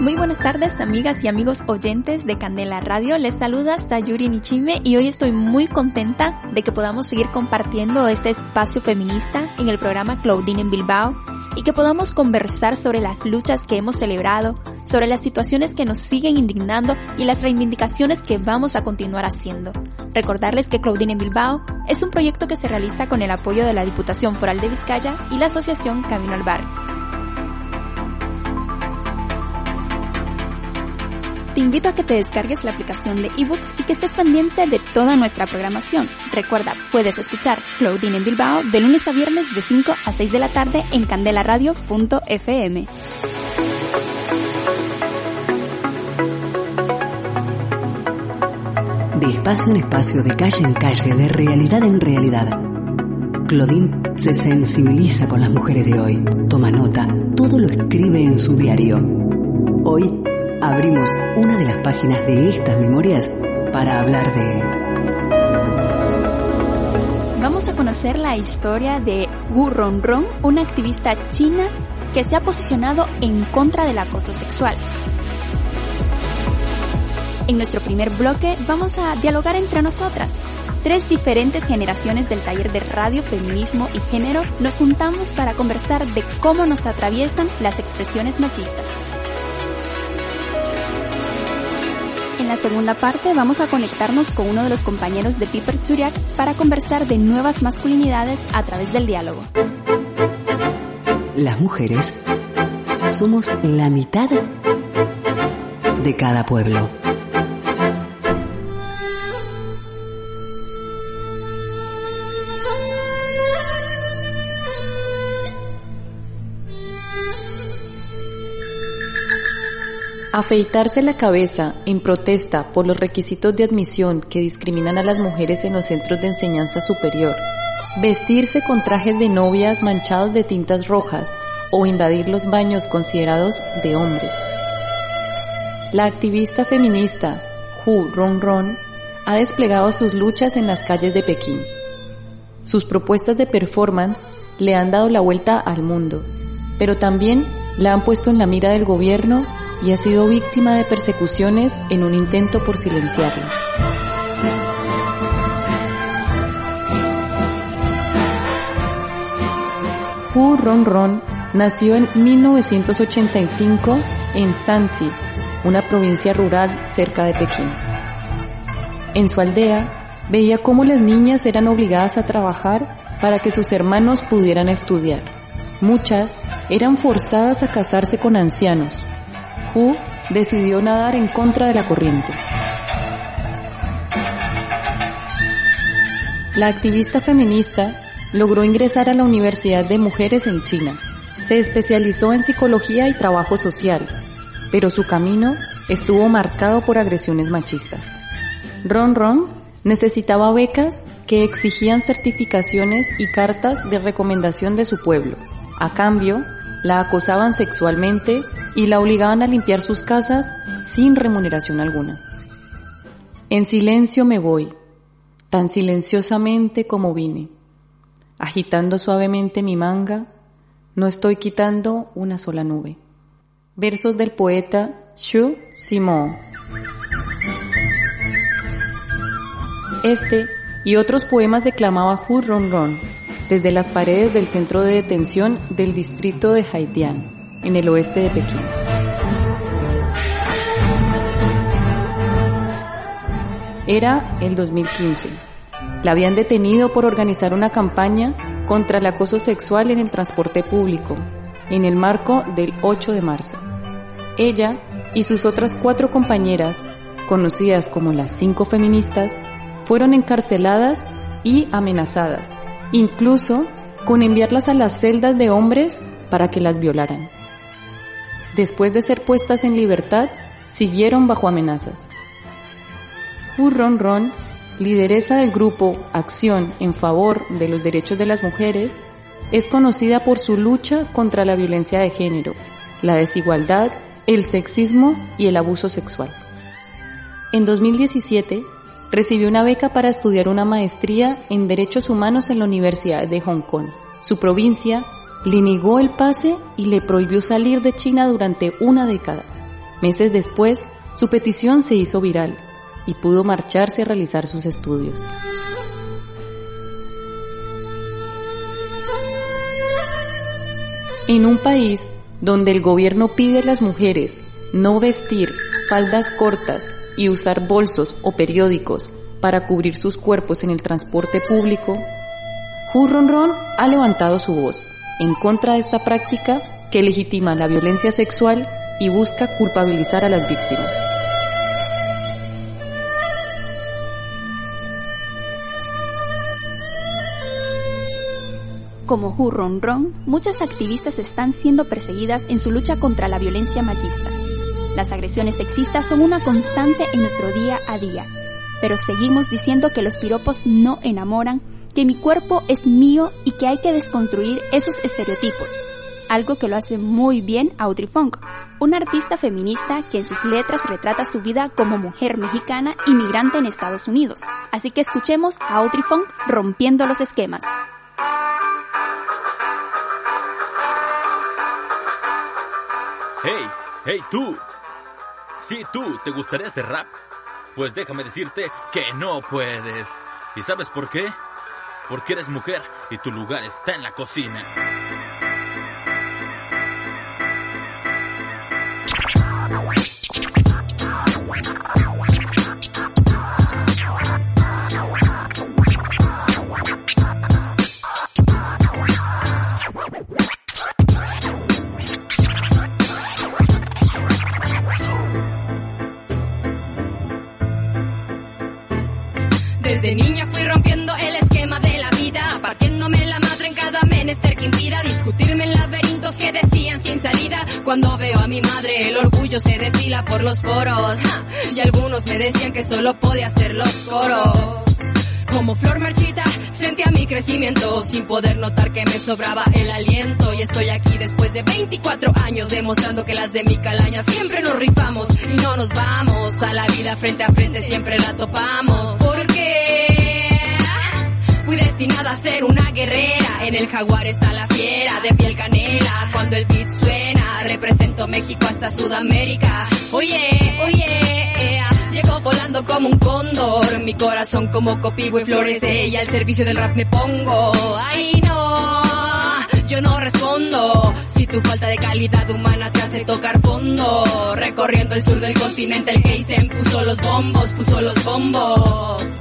Muy buenas tardes, amigas y amigos oyentes de Candela Radio. Les saluda Sayuri Nichime y hoy estoy muy contenta de que podamos seguir compartiendo este espacio feminista en el programa Claudine en Bilbao y que podamos conversar sobre las luchas que hemos celebrado, sobre las situaciones que nos siguen indignando y las reivindicaciones que vamos a continuar haciendo. Recordarles que Claudine en Bilbao es un proyecto que se realiza con el apoyo de la Diputación Foral de Vizcaya y la Asociación Camino al Barrio. Invito a que te descargues la aplicación de ebooks y que estés pendiente de toda nuestra programación. Recuerda, puedes escuchar Claudine en Bilbao de lunes a viernes de 5 a 6 de la tarde en candelaradio.fm. De espacio en espacio, de calle en calle, de realidad en realidad. Claudine se sensibiliza con las mujeres de hoy, toma nota, todo lo escribe en su diario. Hoy abrimos una de las páginas de estas memorias para hablar de... Vamos a conocer la historia de Wu Rongrong, una activista china que se ha posicionado en contra del acoso sexual. En nuestro primer bloque vamos a dialogar entre nosotras. Tres diferentes generaciones del taller de radio, feminismo y género nos juntamos para conversar de cómo nos atraviesan las expresiones machistas. La segunda parte vamos a conectarnos con uno de los compañeros de Piper Churiak para conversar de nuevas masculinidades a través del diálogo. Las mujeres somos la mitad de cada pueblo. Afeitarse la cabeza en protesta por los requisitos de admisión que discriminan a las mujeres en los centros de enseñanza superior, vestirse con trajes de novias manchados de tintas rojas o invadir los baños considerados de hombres. La activista feminista Hu Ronron ha desplegado sus luchas en las calles de Pekín. Sus propuestas de performance le han dado la vuelta al mundo, pero también la han puesto en la mira del gobierno y ha sido víctima de persecuciones en un intento por silenciarla. Hu Ron nació en 1985 en Sanxi, una provincia rural cerca de Pekín. En su aldea, veía cómo las niñas eran obligadas a trabajar para que sus hermanos pudieran estudiar. Muchas eran forzadas a casarse con ancianos, Hu decidió nadar en contra de la corriente. La activista feminista logró ingresar a la Universidad de Mujeres en China. Se especializó en psicología y trabajo social, pero su camino estuvo marcado por agresiones machistas. Ron Ron necesitaba becas que exigían certificaciones y cartas de recomendación de su pueblo. A cambio, la acosaban sexualmente y la obligaban a limpiar sus casas sin remuneración alguna. En silencio me voy, tan silenciosamente como vine. Agitando suavemente mi manga, no estoy quitando una sola nube. Versos del poeta Xu Simon. Este y otros poemas declamaba Hu Ron Ron desde las paredes del centro de detención del distrito de Haitian en el oeste de Pekín. Era el 2015. La habían detenido por organizar una campaña contra el acoso sexual en el transporte público, en el marco del 8 de marzo. Ella y sus otras cuatro compañeras, conocidas como las cinco feministas, fueron encarceladas y amenazadas, incluso con enviarlas a las celdas de hombres para que las violaran. después de ser puestas en libertad, siguieron bajo amenazas. Hu Ron Ron, lideresa del grupo Acción en favor de los derechos de las mujeres, es conocida por su lucha contra la violencia de género, la desigualdad, el sexismo y el abuso sexual. En 2017, recibió una beca para estudiar una maestría en Derechos Humanos en la Universidad de Hong Kong. Su provincia le negó el pase y le prohibió salir de China durante una década. Meses después, su petición se hizo viral y pudo marcharse a realizar sus estudios. En un país donde el gobierno pide a las mujeres no vestir faldas cortas y usar bolsos o periódicos para cubrir sus cuerpos en el transporte público, Hu Ron ha levantado su voz en contra de esta práctica que legitima la violencia sexual y busca culpabilizar a las víctimas. Como Hu Ron Ron, muchas activistas están siendo perseguidas en su lucha contra la violencia machista. Las agresiones sexistas son una constante en nuestro día a día, pero seguimos diciendo que los piropos no enamoran, que mi cuerpo es mío y que hay que desconstruir esos estereotipos, algo que lo hace muy bien Audrey Funk, una artista feminista que en sus letras retrata su vida como mujer mexicana inmigrante en Estados Unidos. Así que escuchemos a Audrey Funk rompiendo los esquemas. Hey, hey tú, si tú te gustaría hacer rap, pues déjame decirte que no puedes. ¿Y sabes por qué? Porque eres mujer y tu lugar está en la cocina. Discutirme en laberintos que decían sin salida. Cuando veo a mi madre, el orgullo se destila por los poros. Y algunos me decían que solo podía hacer los coros. Como flor marchita, sentía mi crecimiento sin poder notar que me sobraba el aliento. Y estoy aquí después de 24 años demostrando que las de mi calaña siempre nos rifamos y no nos vamos. A la vida frente a frente siempre la topamos. Fui destinada a ser una guerrera. En el jaguar está la fiera de piel canela. Cuando el beat suena, represento México hasta Sudamérica. Oye, oye, ea, Llego volando como un cóndor, mi corazón como copivo y florece y al servicio del rap me pongo. Ay no, yo no respondo. Si tu falta de calidad humana te hace tocar fondo, recorriendo el sur del continente el Geisen puso los bombos, puso los bombos.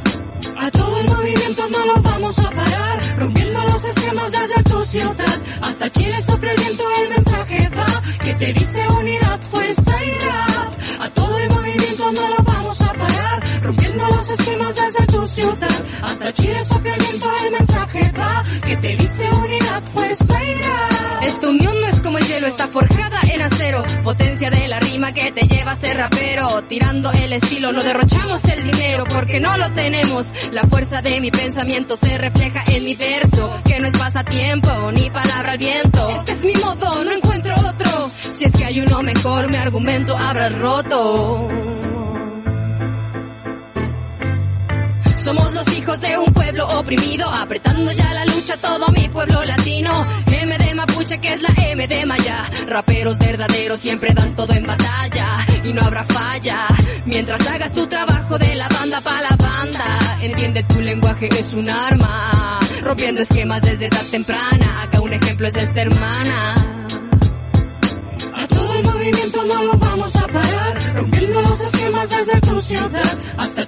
A todo el movimiento no lo vamos a parar, rompiendo los esquemas desde tu ciudad. Hasta Chile sopla el viento, el mensaje va, que te dice unidad, fuerza y rap. A todo el movimiento no lo vamos a parar, rompiendo los esquemas desde tu ciudad. Hasta Chile sopla el viento, el mensaje va, que te dice unidad, fuerza y rap. Esta unión está forjada en acero. Potencia de la rima que te lleva a ser rapero. Tirando el estilo, no derrochamos el dinero porque no lo tenemos. La fuerza de mi pensamiento se refleja en mi verso, que no es pasatiempo ni palabra al viento. Este es mi modo, no encuentro otro. Si es que hay uno mejor, mi argumento habrá roto. Somos los hijos de un pueblo oprimido, apretando ya la lucha todo mi pueblo latino. Que es la M de Maya. Raperos verdaderos siempre dan todo en batalla y no habrá falla. Mientras hagas tu trabajo de la banda pa' la banda, entiende tu lenguaje es un arma. Rompiendo esquemas desde edad temprana, acá un ejemplo es esta hermana. A todo el movimiento no lo vamos a parar, rompiendo los esquemas desde tu ciudad. Hasta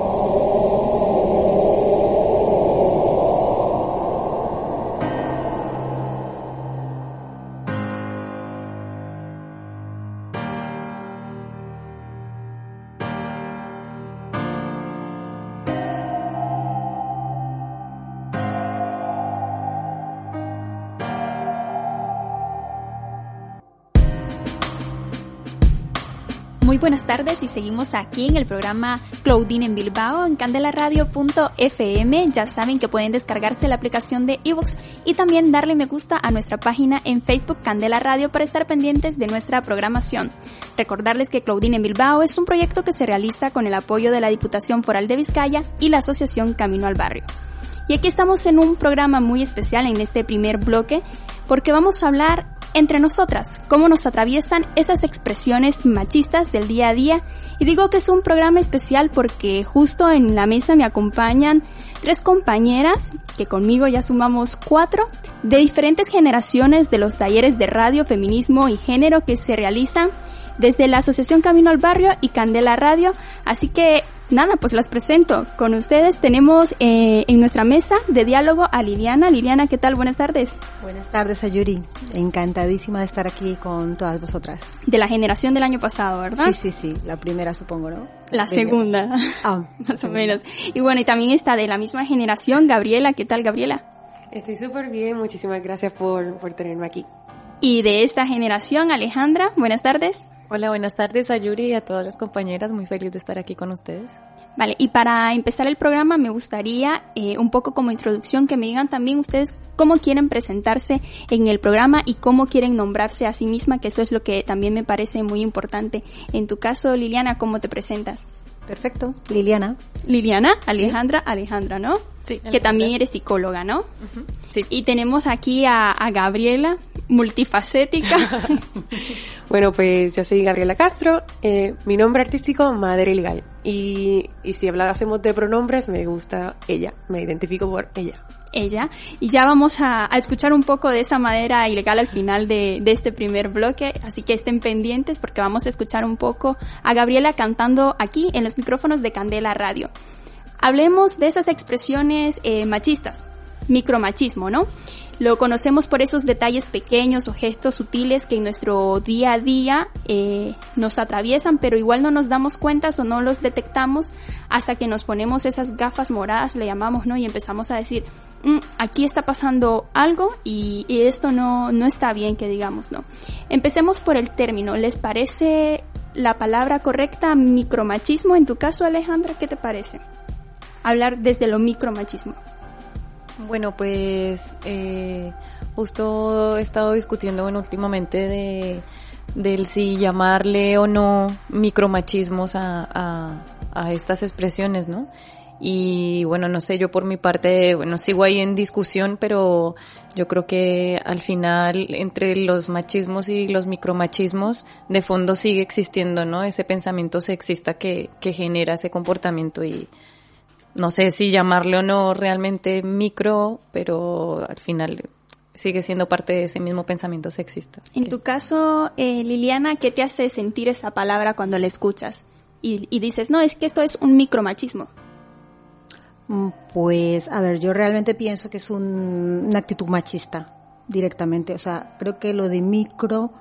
seguimos aquí en el programa Claudine en Bilbao en candelaradio.fm. Ya saben que pueden descargarse la aplicación de eBooks y también darle me gusta a nuestra página en Facebook Candela Radio para estar pendientes de nuestra programación. Recordarles que Claudine en Bilbao es un proyecto que se realiza con el apoyo de la Diputación Foral de Vizcaya y la Asociación Camino al Barrio. Y aquí estamos en un programa muy especial en este primer bloque porque vamos a hablar entre nosotras, cómo nos atraviesan esas expresiones machistas del día a día. Y digo que es un programa especial porque justo en la mesa me acompañan tres compañeras, que conmigo ya sumamos cuatro, de diferentes generaciones de los talleres de radio, feminismo y género que se realizan desde la Asociación Camino al Barrio y Candela Radio. Así que nada, pues las presento. Con ustedes tenemos eh, en nuestra mesa de diálogo a Liliana. Liliana, ¿qué tal? Buenas tardes. Buenas tardes, Ayuri. Encantadísima de estar aquí con todas vosotras. De la generación del año pasado, ¿verdad? Sí, sí, sí. La primera, supongo, ¿no? La, segunda. Ah, más o menos. Y bueno, y también está de la misma generación, Gabriela. ¿Qué tal, Gabriela? Estoy súper bien. Muchísimas gracias por, por tenerme aquí. Y de esta generación, Alejandra. Buenas tardes. Hola, buenas tardes a Yuri y a todas las compañeras. Muy feliz de estar aquí con ustedes. Vale, y para empezar el programa me gustaría eh, un poco como introducción que me digan también ustedes cómo quieren presentarse en el programa y cómo quieren nombrarse a sí misma, que eso es lo que también me parece muy importante. En tu caso, Liliana, ¿cómo te presentas? Perfecto, Liliana. Liliana, Alejandra, Alejandra, ¿no? Sí. Que también eres psicóloga, ¿no? Sí. Y tenemos aquí a, a Gabriela, multifacética. Bueno, pues yo soy Gabriela Castro, eh, mi nombre artístico Madre Legal. Y, y si hablásemos de pronombres, me gusta ella, me identifico por ella. Ella. Y ya vamos a, escuchar un poco de esa madera ilegal al final de, de este primer bloque, así que estén pendientes porque vamos a escuchar un poco a Gabriela cantando aquí en los micrófonos de Candela Radio. Hablemos de esas expresiones eh, machistas, micromachismo, ¿no? Lo conocemos por esos detalles pequeños o gestos sutiles que en nuestro día a día eh, nos atraviesan, pero igual no nos damos cuenta o no los detectamos hasta que nos ponemos esas gafas moradas, le llamamos, ¿no? Y empezamos a decir, "Mm, aquí está pasando algo y, esto no, no está bien que digamos, ¿no? Empecemos por el término. ¿Les parece la palabra correcta micromachismo? En tu caso, Alejandra, ¿qué te parece? Hablar desde lo micromachismo. Bueno, pues eh, justo he estado discutiendo bueno, últimamente de del si llamarle o no micromachismos a, a estas expresiones, ¿no? Y bueno, no sé, yo por mi parte, bueno, sigo ahí en discusión, pero yo creo que al final entre los machismos y los micromachismos, de fondo sigue existiendo, ¿no? Ese pensamiento sexista que, que genera ese comportamiento y no sé si llamarle o no realmente micro, pero al final sigue siendo parte de ese mismo pensamiento sexista. En tu caso, eh, Liliana, ¿qué te hace sentir esa palabra cuando la escuchas? Y, y dices, no, es que esto es un micromachismo. Mm, Pues, a ver, yo realmente pienso que es un- una actitud machista directamente. O sea, creo que lo de micro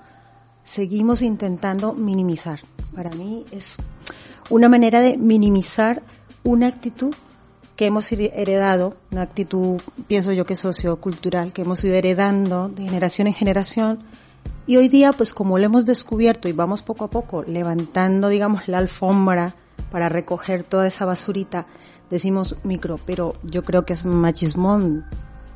seguimos intentando minimizar. Para mí es una manera de minimizar una actitud que hemos heredado, una actitud, pienso yo que sociocultural, que hemos ido heredando de generación en generación. Y hoy día, pues como lo hemos descubierto y vamos poco a poco levantando, digamos, la alfombra para recoger toda esa basurita, decimos micro, pero yo creo que es machismo en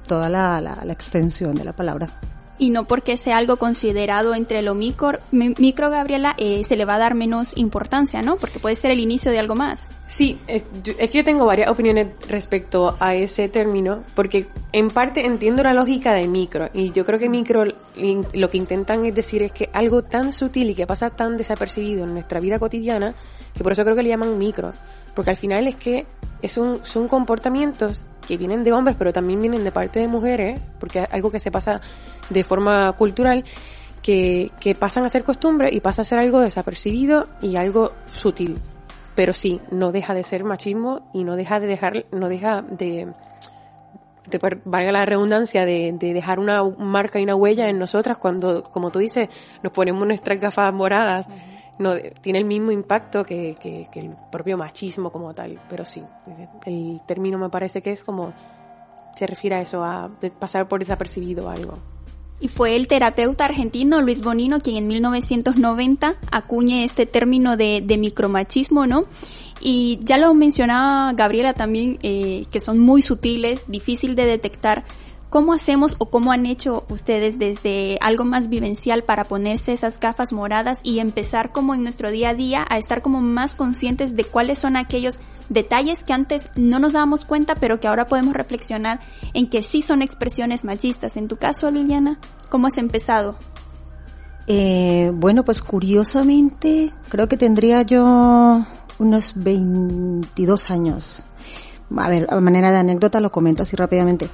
toda la, la- la extensión de la palabra. Y no porque sea algo considerado entre lo micro, mi- micro Gabriela, eh, se le va a dar menos importancia, ¿no? Porque puede ser el inicio de algo más. Sí, es, es que yo tengo varias opiniones respecto a ese término, porque en parte entiendo la lógica de micro, y yo creo que micro lo que intentan es decir es que algo tan sutil y que pasa tan desapercibido en nuestra vida cotidiana, que por eso creo que le llaman micro. Porque al final es que es un, son comportamientos que vienen de hombres, pero también vienen de parte de mujeres, porque es algo que se pasa de forma cultural, que, que pasan a ser costumbre y pasa a ser algo desapercibido y algo sutil. Pero sí, no deja de ser machismo y no deja de dejar, no deja de, de valga la redundancia, de, de, dejar una marca y una huella en nosotras cuando, como tú dices, nos ponemos nuestras gafas moradas no tiene el mismo impacto que, que, el propio machismo como tal, pero sí, el término me parece que es como se refiere a eso, a pasar por desapercibido algo. Y fue el terapeuta argentino Luis Bonino quien en 1990 acuñe este término de, de micromachismo, ¿no? Y ya lo mencionaba Gabriela también, eh, que son muy sutiles, difícil de detectar, ¿Cómo hacemos o cómo han hecho ustedes desde algo más vivencial para ponerse esas gafas moradas y empezar como en nuestro día a día a estar como más conscientes de cuáles son aquellos detalles que antes no nos dábamos cuenta pero que ahora podemos reflexionar en que sí son expresiones machistas? En tu caso, Liliana, ¿cómo has empezado? Eh, bueno, pues curiosamente creo que tendría yo unos 22 años. A ver, a manera de anécdota lo comento así rápidamente.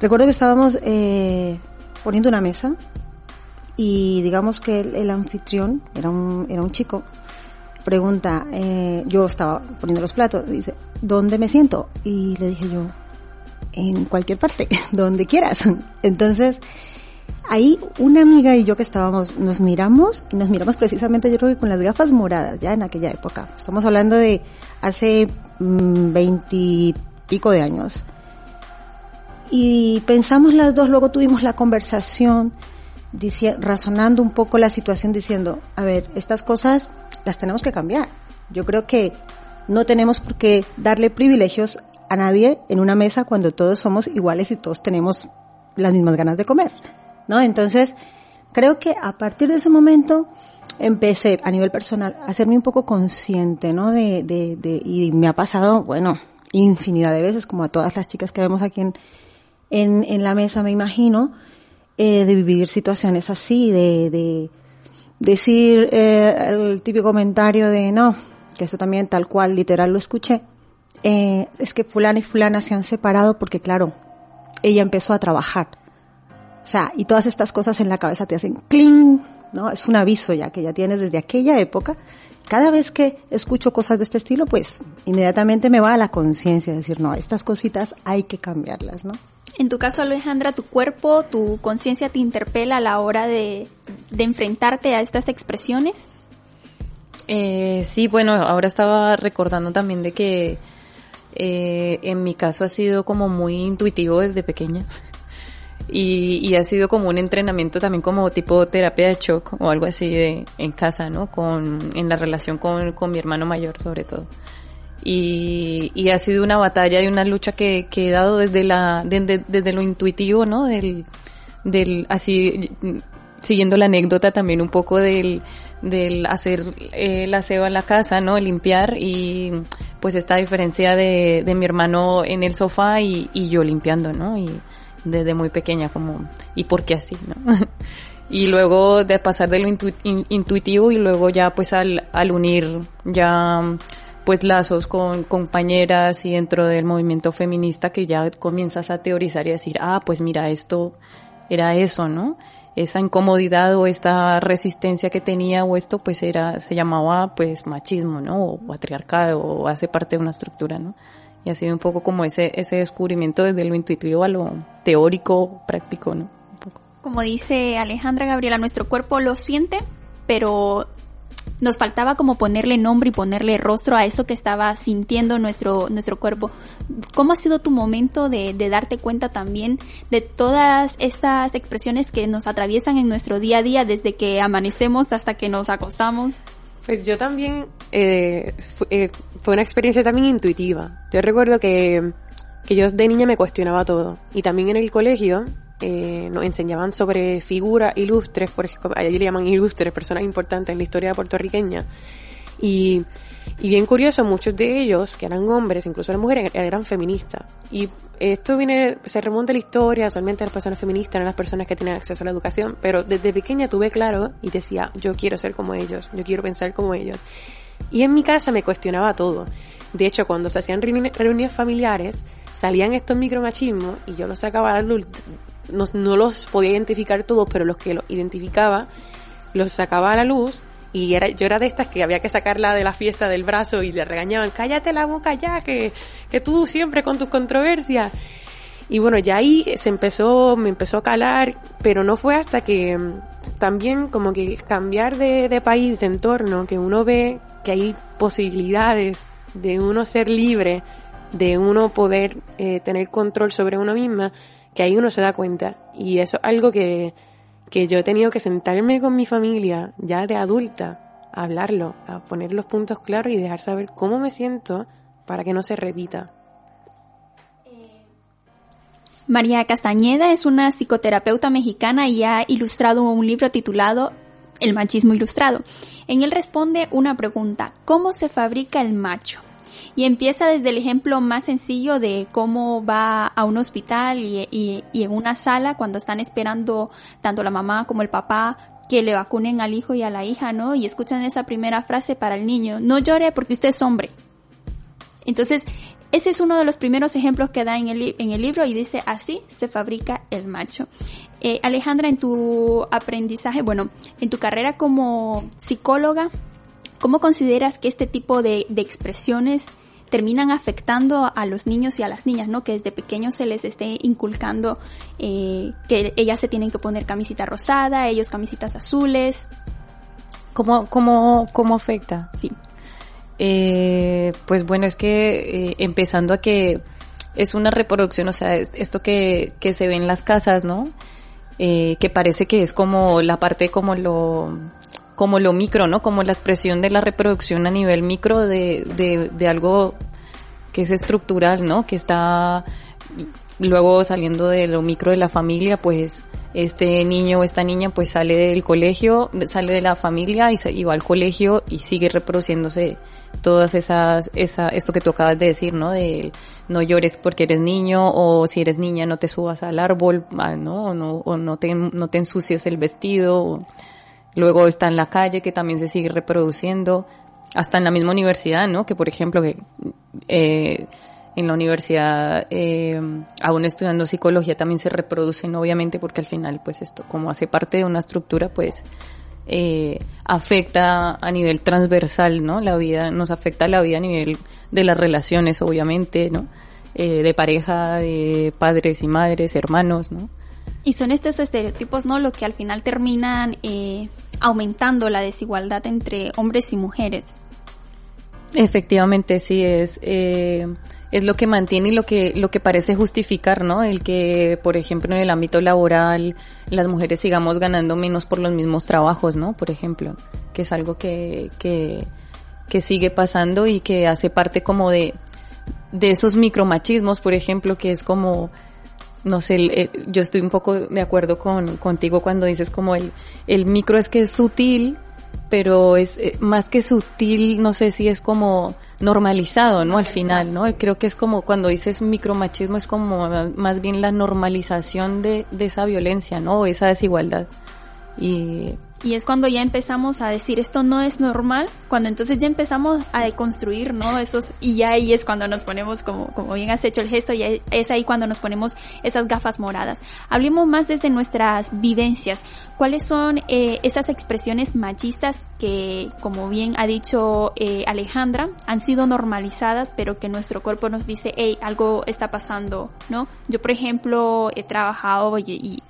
Recuerdo que estábamos eh, poniendo una mesa y digamos que el, anfitrión era un, era un chico. Pregunta, eh, yo estaba poniendo los platos, dice, ¿dónde me siento? Y le dije yo, en cualquier parte, donde quieras. Entonces, ahí una amiga y yo que estábamos, nos miramos y nos miramos precisamente yo creo que con las gafas moradas, ya en aquella época. Estamos hablando de hace mm, veintipico de años. Y pensamos las dos, luego tuvimos la conversación, razonando un poco la situación, diciendo, a ver, estas cosas las tenemos que cambiar. Yo creo que no tenemos por qué darle privilegios a nadie en una mesa cuando todos somos iguales y todos tenemos las mismas ganas de comer, ¿no? Entonces, creo que a partir de ese momento empecé a nivel personal a hacerme un poco consciente, ¿no? De, de, de, y me ha pasado, bueno, infinidad de veces, como a todas las chicas que vemos aquí en, en, en la mesa, me imagino, eh, de vivir situaciones así, de, de decir eh, el típico comentario de no, que eso también tal cual literal lo escuché, eh, es que fulana y fulana se han separado porque claro, ella empezó a trabajar. O sea, y todas estas cosas en la cabeza te hacen cling, ¿no? Es un aviso ya que ya tienes desde aquella época. Cada vez que escucho cosas de este estilo, pues inmediatamente me va a la conciencia, decir, no, estas cositas hay que cambiarlas, ¿no? En tu caso, Alejandra, tu cuerpo, tu conciencia te interpela a la hora de, de enfrentarte a estas expresiones. Eh, sí, bueno, ahora estaba recordando también de que eh, en mi caso ha sido como muy intuitivo desde pequeña. Y, y, ha sido como un entrenamiento también como tipo terapia de shock o algo así de, en casa, ¿no? Con, en la relación con, con mi hermano mayor sobre todo. Y, y ha sido una batalla y una lucha que, que he dado desde la desde, desde lo intuitivo no del del así siguiendo la anécdota también un poco del del hacer eh, el aseo en la casa no limpiar y pues esta diferencia de, de mi hermano en el sofá y, y yo limpiando no y desde muy pequeña como y por qué así no y luego de pasar de lo intuitivo y luego ya pues al, al unir ya pues lazos con compañeras y dentro del movimiento feminista que ya comienzas a teorizar y decir, ah, pues mira, esto era eso, ¿no? Esa incomodidad o esta resistencia que tenía o esto pues era, se llamaba pues machismo, ¿no? O patriarcado o hace parte de una estructura, ¿no? Y ha sido un poco como ese, ese descubrimiento desde lo intuitivo a lo teórico, práctico, ¿no? Como dice Alejandra Gabriela, nuestro cuerpo lo siente, pero nos faltaba como ponerle nombre y ponerle rostro a eso que estaba sintiendo nuestro, nuestro cuerpo. ¿Cómo ha sido tu momento de, de darte cuenta también de todas estas expresiones que nos atraviesan en nuestro día a día desde que amanecemos hasta que nos acostamos? Pues yo también, eh, eh, fue una experiencia también intuitiva. Yo recuerdo que, que yo de niña me cuestionaba todo. Y también en el colegio, eh, nos enseñaban sobre figuras ilustres, por ejemplo, allí le llaman ilustres, personas importantes en la historia puertorriqueña. Y, y bien curioso, muchos de ellos, que eran hombres, incluso las mujeres, eran feministas. Y esto viene, se remonta a la historia, solamente las personas feministas eran las personas que tienen acceso a la educación, pero desde pequeña tuve claro y decía, yo quiero ser como ellos, yo quiero pensar como ellos. Y en mi casa me cuestionaba todo. De hecho, cuando se hacían reuniones familiares, salían estos micromachismos y yo los sacaba a la luz. No, no los podía identificar todos, pero los que los identificaba, los sacaba a la luz y era, yo era de estas que había que sacarla de la fiesta del brazo y le regañaban, cállate la boca ya, que, que tú siempre con tus controversias. Y bueno, ya ahí se empezó, me empezó a calar, pero no fue hasta que mm, también como que cambiar de, de país, de entorno, que uno ve que hay posibilidades de uno ser libre, de uno poder eh, tener control sobre uno misma, que ahí uno se da cuenta. Y eso es algo que, que yo he tenido que sentarme con mi familia ya de adulta, a hablarlo, a poner los puntos claros y dejar saber cómo me siento para que no se repita. María Castañeda es una psicoterapeuta mexicana y ha ilustrado un libro titulado El machismo ilustrado. En él responde una pregunta, ¿cómo se fabrica el macho? Y empieza desde el ejemplo más sencillo de cómo va a un hospital y, en una sala cuando están esperando tanto la mamá como el papá que le vacunen al hijo y a la hija, ¿no? Y escuchan esa primera frase para el niño, no llore porque usted es hombre. Entonces, ese es uno de los primeros ejemplos que da en el, en el libro y dice así se fabrica el macho. Eh, Alejandra, en tu aprendizaje, bueno, en tu carrera como psicóloga, ¿cómo consideras que este tipo de, expresiones terminan afectando a los niños y a las niñas, ¿no? Que desde pequeños se les esté inculcando eh, que ellas se tienen que poner camisita rosada, ellos camisitas azules. ¿Cómo, cómo, cómo afecta? Sí. Eh, pues bueno, es que eh, empezando a que es una reproducción, o sea, esto que, que se ve en las casas, ¿no? Eh, que parece que es como la parte como lo, como lo micro, ¿no? Como la expresión de la reproducción a nivel micro de, de, de algo que es estructural, ¿no? Que está luego saliendo de lo micro de la familia, pues este niño o esta niña pues sale del colegio, sale de la familia y, se, y va al colegio y sigue reproduciéndose todas esas, esa, esto que tú acabas de decir, ¿no? De no llores porque eres niño o si eres niña no te subas al árbol, ah, ¿no? O no, o no te, no te ensucies el vestido. Luego está en la calle que también se sigue reproduciendo. Hasta en la misma universidad, ¿no? Que por ejemplo, que, eh, en la universidad, eh, aún estudiando psicología también se reproducen, obviamente, porque al final, pues esto, como hace parte de una estructura, pues eh, afecta a nivel transversal, ¿no? La vida, nos afecta la vida a nivel de las relaciones, obviamente, ¿no? Eh, de pareja, de padres y madres, hermanos, ¿no? Y son estos estereotipos, ¿no? Lo que al final terminan eh, aumentando la desigualdad entre hombres y mujeres. Efectivamente, sí, es, eh, es lo que mantiene y lo que, lo que parece justificar, ¿no? El que, por ejemplo, en el ámbito laboral las mujeres sigamos ganando menos por los mismos trabajos, ¿no? Por ejemplo, que es algo que, que, que sigue pasando y que hace parte como de, de esos micromachismos, por ejemplo, que es como, no sé, yo estoy un poco de acuerdo con, contigo cuando dices como el, el micro es que es sutil, pero es eh, más que sutil, no sé si es como normalizado, ¿no? Al final, ¿no? Creo que es como cuando dices micromachismo es como más bien la normalización de, de esa violencia, ¿no? Esa desigualdad. Y y es cuando ya empezamos a decir esto no es normal, cuando entonces ya empezamos a deconstruir, ¿no? Esos, y ya ahí es cuando nos ponemos, como, como bien has hecho el gesto, y es ahí cuando nos ponemos esas gafas moradas. Hablemos más desde nuestras vivencias. ¿Cuáles son eh, esas expresiones machistas que, como bien ha dicho eh, Alejandra, han sido normalizadas, pero que nuestro cuerpo nos dice, hey, algo está pasando, ¿no? Yo, por ejemplo, he trabajado y, y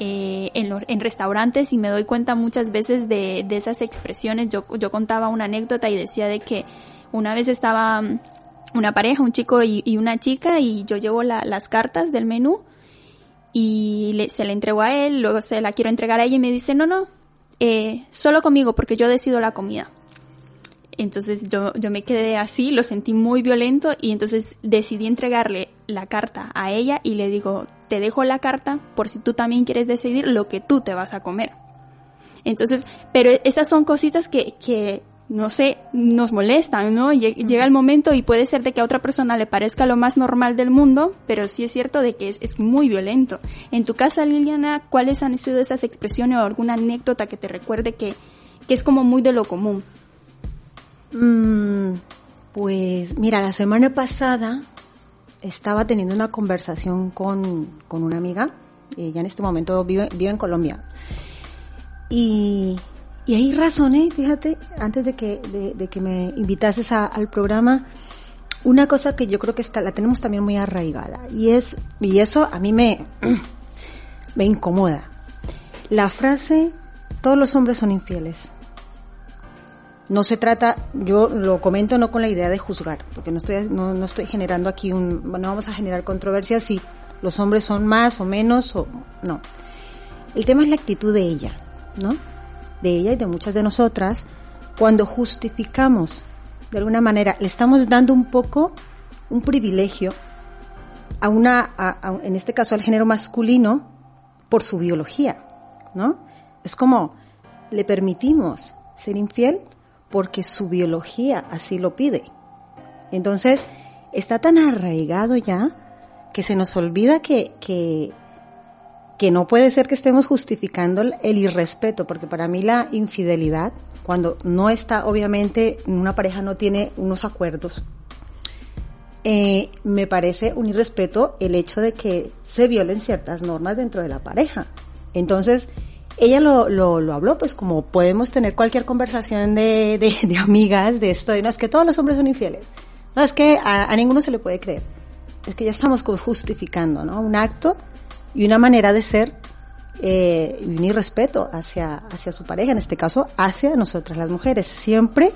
eh, en, en, restaurantes y me doy cuenta muchas veces de, esas expresiones. Yo, yo, contaba una anécdota y decía de que una vez estaba mm, una pareja, un chico y, una chica y yo llevo las cartas del menú y se le entregó a él, luego se la quiero entregar a ella y me dice, no, no, eh, solo conmigo porque yo decido la comida. Entonces yo, yo me quedé así, lo sentí muy violento y entonces decidí entregarle la carta a ella y le digo, te dejo la carta por si tú también quieres decidir lo que tú te vas a comer. Entonces, pero esas son cositas que, que no sé, nos molestan, ¿no? Llega el momento y puede ser de que a otra persona le parezca lo más normal del mundo, pero sí es cierto de que es, es muy violento. En tu casa, Liliana, ¿cuáles han sido esas expresiones o alguna anécdota que te recuerde que, que es como muy de lo común? Mm, Pues mira, la semana pasada estaba teniendo una conversación con, con una amiga, ella en este momento vive, vive en Colombia, y, y ahí razoné, fíjate, antes de que, de, de que me invitases al programa, una cosa que yo creo que está, la tenemos también muy arraigada, y es, y eso a mí me, me incomoda. La frase, todos los hombres son infieles. No se trata, yo lo comento no con la idea de juzgar, porque no estoy, no, no estoy generando aquí un, no vamos a generar controversias si los hombres son más o menos o no. El tema es la actitud de ella, ¿no? De ella y de muchas de nosotras, cuando justificamos, de alguna manera, le estamos dando un poco un privilegio a una, a- en este caso al género masculino, por su biología, ¿no? Es como, le permitimos ser infiel porque su biología así lo pide. Entonces, está tan arraigado ya que se nos olvida que, que, no puede ser que estemos justificando el, el irrespeto, porque para mí la infidelidad, cuando no está, obviamente, una pareja no tiene unos acuerdos, eh, me parece un irrespeto el hecho de que se violen ciertas normas dentro de la pareja. Entonces, ella lo, lo, lo habló, pues como podemos tener cualquier conversación de, de, de amigas de esto, no, es que todos los hombres son infieles. No, es que a, a ninguno se le puede creer. Es que ya estamos como justificando, ¿no? Un acto y una manera de ser eh, y un irrespeto hacia, hacia su pareja, en este caso hacia nosotras las mujeres, siempre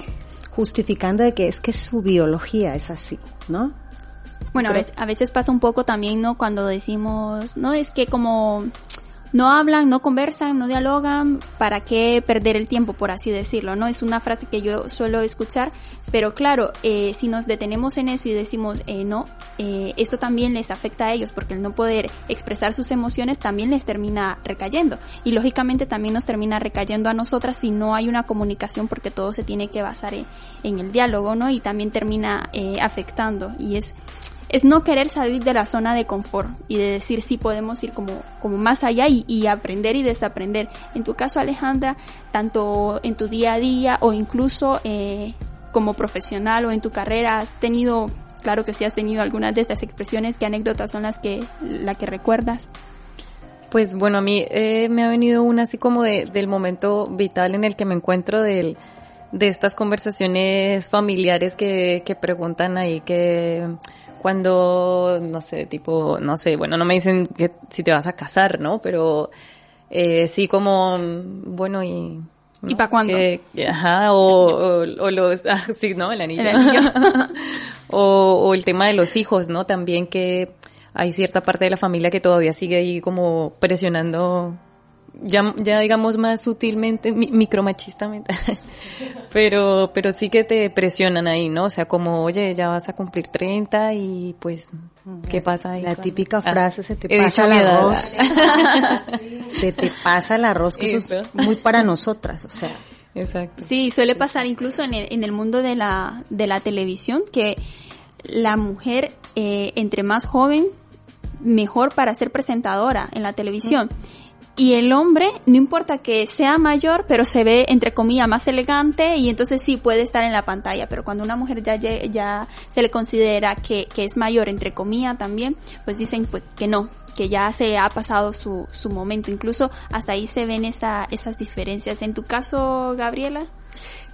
justificando de que es que su biología es así, ¿no? Bueno, a veces, a veces pasa un poco también, ¿no? Cuando decimos, no, es que como no hablan, no conversan, no dialogan, ¿para qué perder el tiempo, por así decirlo, no? Es una frase que yo suelo escuchar, pero claro, eh, si nos detenemos en eso y decimos, eh, no, eh, esto también les afecta a ellos, porque el no poder expresar sus emociones también les termina recayendo. Y lógicamente también nos termina recayendo a nosotras si no hay una comunicación, porque todo se tiene que basar en, en el diálogo, ¿no? Y también termina eh, afectando. Y es es no querer salir de la zona de confort y de decir sí podemos ir como, como más allá y, y aprender y desaprender. En tu caso, Alejandra, tanto en tu día a día o incluso eh, como profesional o en tu carrera, has tenido, claro que sí has tenido algunas de estas expresiones, ¿qué anécdotas son las que, la que recuerdas? Pues bueno, a mí eh, me ha venido una así como de, del momento vital en el que me encuentro del, de estas conversaciones familiares que, que preguntan ahí que cuando, no sé, tipo, no sé, bueno, no me dicen que si te vas a casar, ¿no? Pero eh, sí como, bueno, y... ¿Y pa' cuándo? Que- ajá, o, o, o los, ah, sí, ¿no? El anillo. El anillo. o, o el tema de los hijos, ¿no? También que hay cierta parte de la familia que todavía sigue ahí como presionando, ya, ya digamos más sutilmente, mi- micromachistamente, pero, pero sí que te presionan ahí, ¿no? O sea, como, oye, ya vas a cumplir 30 y pues, ¿qué pasa ahí? La con- típica Ah, frase, se te he pasa el arroz. se te pasa el arroz, que eso Eso. es muy para nosotras, o sea. Exacto. Sí, suele pasar incluso en el, en el mundo de la, de la televisión que la mujer, eh, entre más joven, mejor para ser presentadora en la televisión. Y el hombre, no importa que sea mayor, pero se ve, entre comillas, más elegante y entonces sí puede estar en la pantalla. Pero cuando una mujer ya, ya se le considera que, que es mayor, entre comillas también, pues dicen pues que no, que ya se ha pasado su, su momento. Incluso hasta ahí se ven esa, esas diferencias. En tu caso, Gabriela.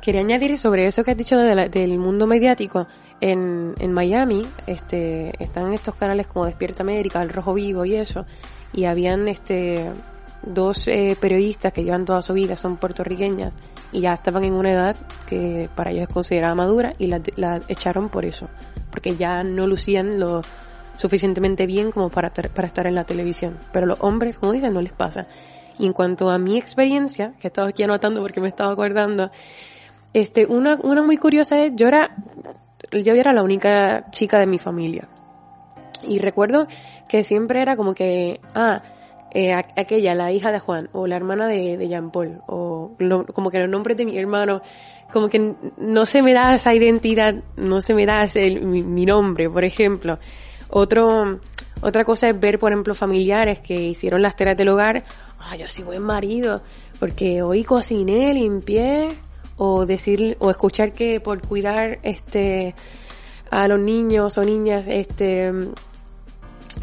Quería añadir sobre eso que has dicho de la- del mundo mediático. En, en Miami este, están estos canales como Despierta América, El Rojo Vivo y eso. Y habían este, dos eh, periodistas que llevan toda su vida, son puertorriqueñas, y ya estaban en una edad que para ellos es considerada madura y la, echaron por eso. Porque ya no lucían lo suficientemente bien como para, para estar en la televisión. Pero los hombres, como dicen, no les pasa. Y en cuanto a mi experiencia, que he estado aquí anotando porque me estaba acordando, este, una, una muy curiosa es, yo era, yo era la única chica de mi familia. Y recuerdo que siempre era como que, ah, eh, aquella, la hija de Juan, o la hermana de, de Jean Paul, o como que los nombres de mi hermano, como que no se me da esa identidad, no se me da ese, mi, nombre, por ejemplo. Otra cosa es ver, por ejemplo, familiares que hicieron las tareas del hogar, ah, yo soy buen marido, porque hoy cociné, limpié, o decir o escuchar que por cuidar este a los niños o niñas este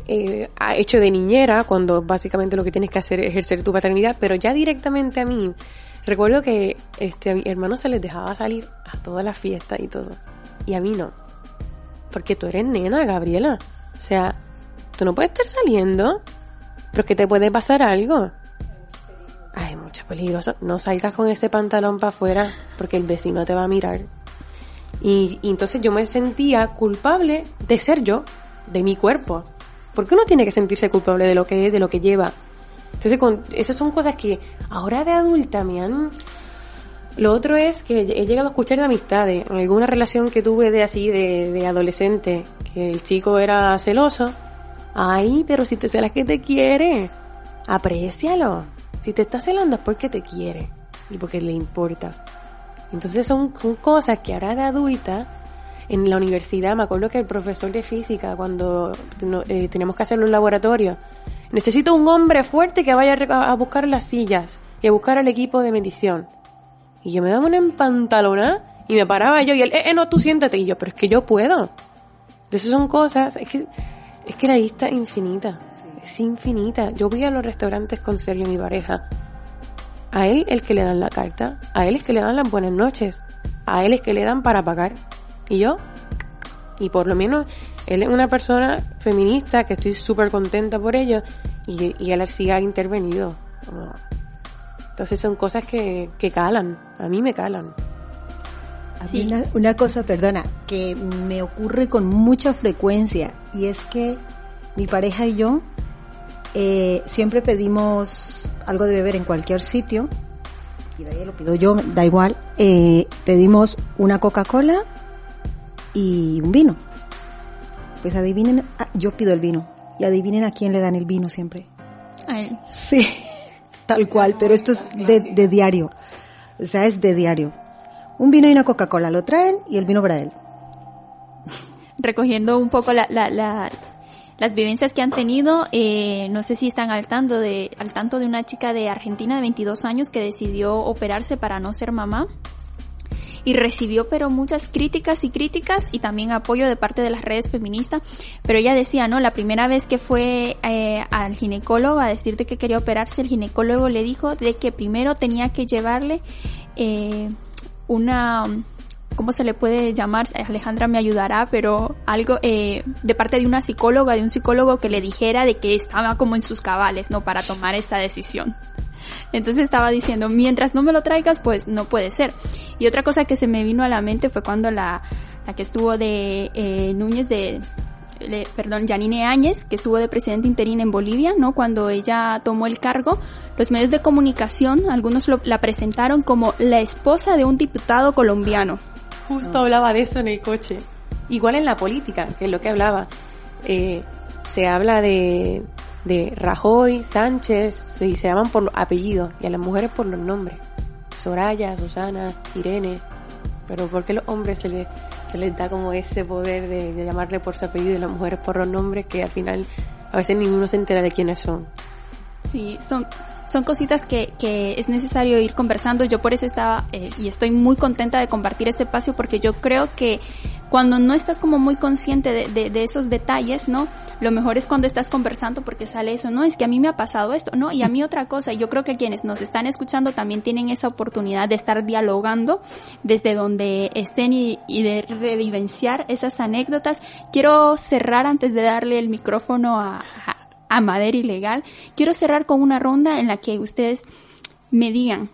eh, ha hecho de niñera cuando básicamente lo que tienes que hacer es ejercer tu paternidad pero ya directamente a mí recuerdo que este a mi hermano se les dejaba salir a todas las fiestas y todo y a mí no porque tú eres nena Gabriela o sea tú no puedes estar saliendo pero que te puede pasar algo Ay, mucho peligroso. No salgas con ese pantalón para afuera porque el vecino te va a mirar. Y, entonces yo me sentía culpable de ser yo, de mi cuerpo. Porque uno tiene que sentirse culpable de lo que es, de lo que lleva. Entonces, con, esas son cosas que ahora de adulta me han... Lo otro es que he llegado a escuchar de amistades, alguna relación que tuve de así, de, de adolescente, que el chico era celoso. Ay, pero si te celas que te quiere, aprécialo. Si te está celando es porque te quiere y porque le importa. Entonces son, son cosas que ahora de adulta, en la universidad, me acuerdo que el profesor de física, cuando eh, tenemos que hacer los laboratorios, necesito un hombre fuerte que vaya a buscar las sillas y a buscar al equipo de medición. Y yo me daba una empantalona y me paraba yo y él, eh, eh, no, tú siéntate. Y yo, pero es que yo puedo. Entonces son cosas, es que, es que la lista es infinita es infinita. Yo voy a los restaurantes con Sergio, mi pareja. A él el que le dan la carta, a él es que le dan las buenas noches, a él es que le dan para pagar. Y yo, y por lo menos él es una persona feminista que estoy súper contenta por ello y, y él sí ha intervenido. Entonces son cosas que, que calan, a mí me calan. Sí. Una, una cosa, perdona, que me ocurre con mucha frecuencia y es que mi pareja y yo eh, siempre pedimos algo de beber en cualquier sitio, y de ahí lo pido yo, da igual, eh, pedimos una Coca-Cola y un vino. Pues adivinen, ah, yo pido el vino, y adivinen a quién le dan el vino siempre. A él. Sí, tal cual, pero esto es de, de diario, o sea, es de diario. Un vino y una Coca-Cola lo traen y el vino para él. Recogiendo un poco la, la, la, las vivencias que han tenido. Eh, no sé si están al tanto, de, al tanto de una chica de Argentina de 22 años que decidió operarse para no ser mamá y recibió pero muchas críticas y críticas y también apoyo de parte de las redes feministas. Pero ella decía, ¿no? La primera vez que fue eh, al ginecólogo a decirte que quería operarse, el ginecólogo le dijo de que primero tenía que llevarle eh, una ¿cómo se le puede llamar? Alejandra me ayudará, pero algo eh, de parte de una psicóloga, de un psicólogo que le dijera de que estaba como en sus cabales, ¿no? Para tomar esa decisión. Entonces estaba diciendo, mientras no me lo traigas, pues no puede ser. Y otra cosa que se me vino a la mente fue cuando la, la que estuvo de eh, Núñez de, perdón, Janine Áñez, que estuvo de presidente interino en Bolivia, ¿no? Cuando ella tomó el cargo, los medios de comunicación, algunos la presentaron como la esposa de un diputado colombiano. Justo hablaba de eso en el coche. Igual en la política, que es lo que hablaba. Eh, se habla de, de Rajoy, Sánchez, y se llaman por los apellidos, y a las mujeres por los nombres. Soraya, Susana, Irene. Pero ¿por qué los hombres se les, se les da como ese poder de, de llamarle por su apellido y las mujeres por los nombres que al final a veces ninguno se entera de quiénes son? Sí, son, son cositas que, que es necesario ir conversando. Yo por eso estaba eh, y estoy muy contenta de compartir este espacio porque yo creo que cuando no estás como muy consciente de, de, de, esos detalles, ¿no? Lo mejor es cuando estás conversando porque sale eso, ¿no? Es que a mí me ha pasado esto, ¿no? Y a mí otra cosa. Y yo creo que quienes nos están escuchando también tienen esa oportunidad de estar dialogando desde donde estén y, y de revivenciar esas anécdotas. Quiero cerrar antes de darle el micrófono a, a a madera ilegal, quiero cerrar con una ronda en la que ustedes me digan,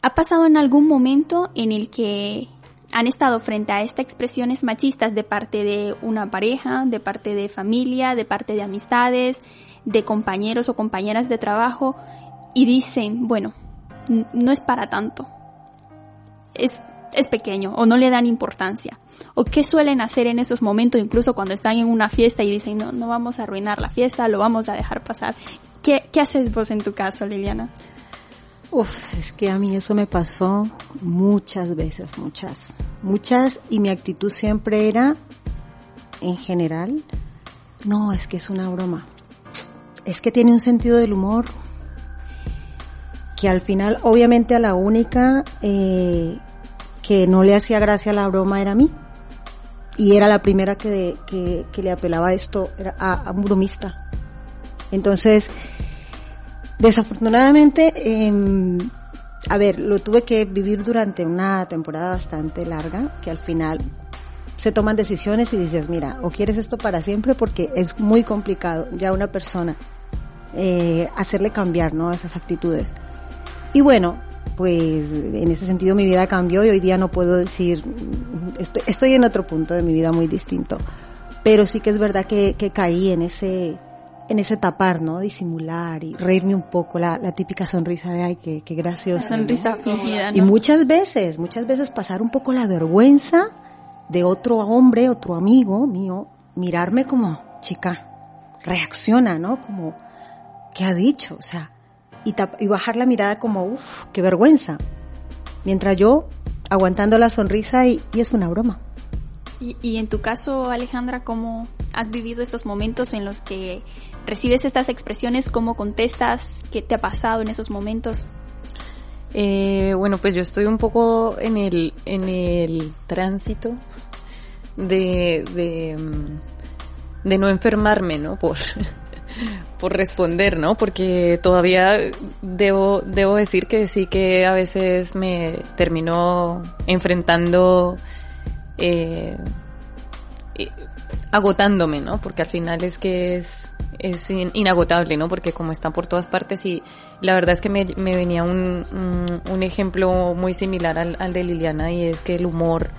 ¿ha pasado en algún momento en el que han estado frente a estas expresiones machistas de parte de una pareja, de parte de familia, de parte de amistades, de compañeros o compañeras de trabajo y dicen, bueno, no es para tanto. Es es pequeño o no le dan importancia. O qué suelen hacer en esos momentos, incluso cuando están en una fiesta y dicen, no, no vamos a arruinar la fiesta, lo vamos a dejar pasar. ¿Qué, qué haces vos en tu caso, Liliana? Uf, es que a mí eso me pasó muchas veces, muchas, muchas, y mi actitud siempre era, en general, no, es que es una broma. Es que tiene un sentido del humor que al final, obviamente, a la única eh, que no le hacía gracia la broma era a mí. Y era la primera que, que, que le apelaba esto, era a, un bromista. Entonces, desafortunadamente, eh, a ver, lo tuve que vivir durante una temporada bastante larga, que al final se toman decisiones y dices, mira, o quieres esto para siempre porque es muy complicado ya una persona eh, hacerle cambiar, ¿no? Esas actitudes. Y bueno, pues en ese sentido mi vida cambió y hoy día no puedo decir, estoy, estoy en otro punto de mi vida muy distinto. Pero sí que es verdad que, que caí en ese, en ese tapar, ¿no? Disimular y reírme un poco, la, la típica sonrisa de ay, qué, qué gracioso. sonrisa fingida, ¿no? Y muchas veces, muchas veces pasar un poco la vergüenza de otro hombre, otro amigo mío, mirarme como, chica, reacciona, ¿no? Como, ¿qué ha dicho? O sea, y, y bajar la mirada como, uff, qué vergüenza. Mientras yo aguantando la sonrisa y, y es una broma. Y, y, en tu caso, Alejandra, ¿cómo has vivido estos momentos en los que recibes estas expresiones? ¿Cómo contestas? ¿Qué te ha pasado en esos momentos? Eh, bueno, pues yo estoy un poco en el, en el tránsito de, de, de no enfermarme, ¿no? Por, por responder, ¿no? Porque todavía debo, debo decir que sí que a veces me termino enfrentando eh, agotándome, ¿no? Porque al final es que es, es inagotable, ¿no? Porque como está por todas partes y la verdad es que me, me venía un, un, un, ejemplo muy similar al, al, de Liliana y es que el humor,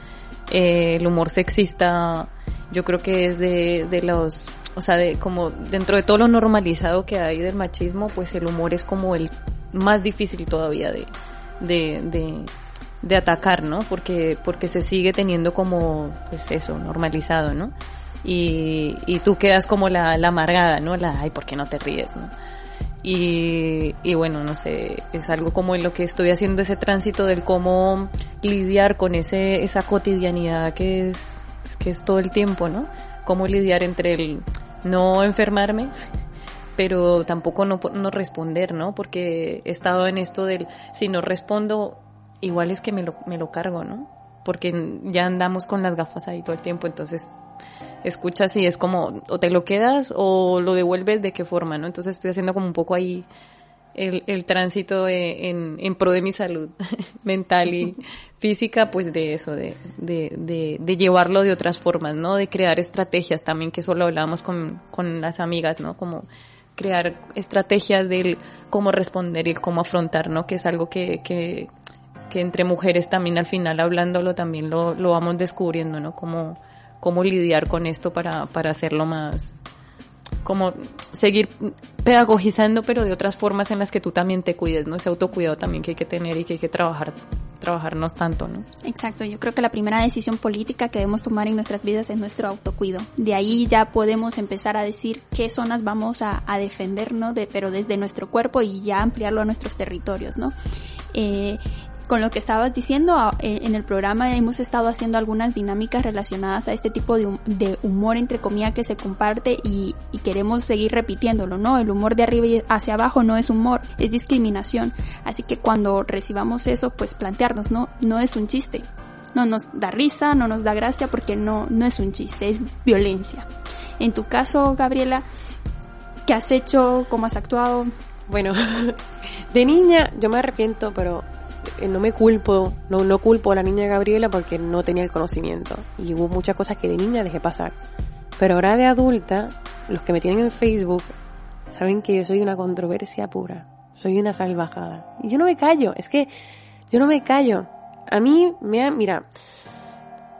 eh, el humor sexista, yo creo que es de, de los, o sea, de como dentro de todo lo normalizado que hay del machismo, pues el humor es como el más difícil todavía de, de, de de atacar, ¿no? Porque, porque se sigue teniendo como, pues eso, normalizado, ¿no? Y, y tú quedas como la, la amargada, ¿no? La, ay, ¿por qué no te ríes, no? Y, y bueno, no sé, es algo como en lo que estoy haciendo ese tránsito del cómo lidiar con ese, esa cotidianidad que es, que es todo el tiempo, ¿no? Cómo lidiar entre el no enfermarme, pero tampoco no, no responder, ¿no? Porque he estado en esto del, si no respondo, igual es que me lo, me lo cargo, ¿no? Porque ya andamos con las gafas ahí todo el tiempo, entonces escuchas y es como, o te lo quedas o lo devuelves de qué forma, ¿no? Entonces estoy haciendo como un poco ahí el, el tránsito en, en pro de mi salud mental y física, pues de eso, de, de, de, de, llevarlo de otras formas, ¿no? De crear estrategias también, que eso lo hablábamos con, con las amigas, ¿no? Como crear estrategias del cómo responder y cómo afrontar, ¿no? Que es algo que, que, que entre mujeres también al final hablándolo también lo, lo vamos descubriendo, ¿no? Cómo, cómo lidiar con esto para, para hacerlo más, como seguir pedagogizando, pero de otras formas en las que tú también te cuides, ¿no? Ese autocuidado también que hay que tener y que hay que trabajar, trabajarnos tanto, ¿no? Exacto, yo creo que la primera decisión política que debemos tomar en nuestras vidas es nuestro autocuido. De ahí ya podemos empezar a decir qué zonas vamos a, a defender, ¿no? De, pero desde nuestro cuerpo y ya ampliarlo a nuestros territorios, ¿no? Eh, con lo que estabas diciendo, en el programa hemos estado haciendo algunas dinámicas relacionadas a este tipo de, humor, entre comillas, que se comparte y, y, queremos seguir repitiéndolo, ¿no? El humor de arriba y hacia abajo no es humor, es discriminación. Así que cuando recibamos eso, pues plantearnos, ¿no? No es un chiste. No nos da risa, no nos da gracia porque no, no es un chiste, es violencia. En tu caso, Gabriela, ¿qué has hecho? ¿Cómo has actuado? Bueno, de niña yo me arrepiento, pero no me culpo, no, no culpo a la niña Gabriela porque no tenía el conocimiento. Y hubo muchas cosas que de niña dejé pasar. Pero ahora de adulta, los que me tienen en Facebook saben que yo soy una controversia pura. Soy una salvajada. Y yo no me callo, es que yo no me callo. A mí me mira,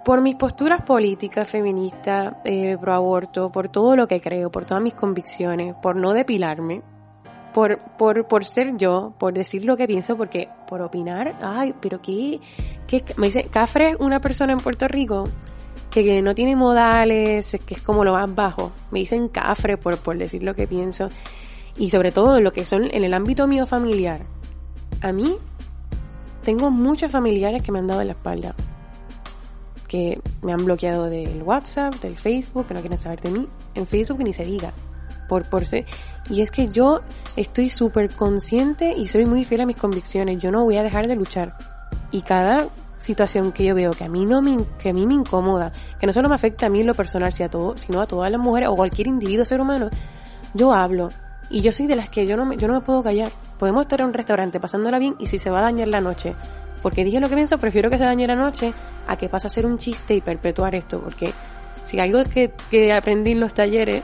por mis posturas políticas, feministas, eh, pro aborto, por todo lo que creo, por todas mis convicciones, por no depilarme, por, por, por ser yo, por decir lo que pienso, porque por opinar, ay, pero qué, qué me dice, Cafre es una persona en Puerto Rico que no tiene modales, que es como lo más bajo. Me dicen Cafre por, por decir lo que pienso. Y sobre todo en lo que son en el ámbito mío familiar. A mí, tengo muchos familiares que me han dado la espalda. Que me han bloqueado del WhatsApp, del Facebook, que no quieren saber de mí. En Facebook ni se diga. Por, por ser, Y es que yo estoy súper consciente y soy muy fiel a mis convicciones. Yo no voy a dejar de luchar. Y cada situación que yo veo que a mí no me, que a mí me incomoda, que no solo me afecta a mí en lo personal, sino a, todo, sino a todas las mujeres o cualquier individuo ser humano, yo hablo. Y yo soy de las que yo no me, yo no me puedo callar. Podemos estar en un restaurante pasándola bien y si se va a dañar la noche, porque dije lo que pienso, prefiero que se dañe la noche a que pase a ser un chiste y perpetuar esto, porque si algo que, que aprendí en los talleres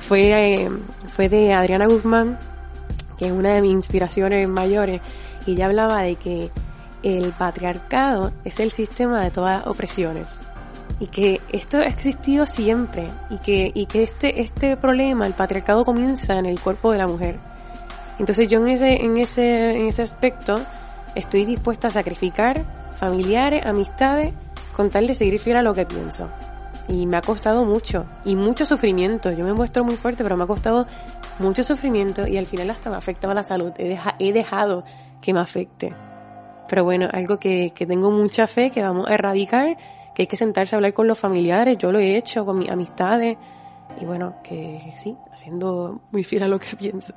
fue, eh, fue de Adriana Guzmán, que es una de mis inspiraciones mayores, y ella hablaba de que el patriarcado es el sistema de todas las opresiones y que esto ha existido siempre y que, y que este, este problema, el patriarcado comienza en el cuerpo de la mujer. Entonces yo en ese, en ese, en ese aspecto estoy dispuesta a sacrificar familiares, amistades, con tal de seguir fiel a lo que pienso. Y me ha costado mucho, y mucho sufrimiento. Yo me muestro muy fuerte, pero me ha costado mucho sufrimiento y al final hasta me afectaba la salud. He, dejado que me afecte. Pero bueno, algo que, que tengo mucha fe, que vamos a erradicar, que hay que sentarse a hablar con los familiares. Yo lo he hecho con mis amistades. Y bueno, que sí, haciendo muy fiel a lo que pienso.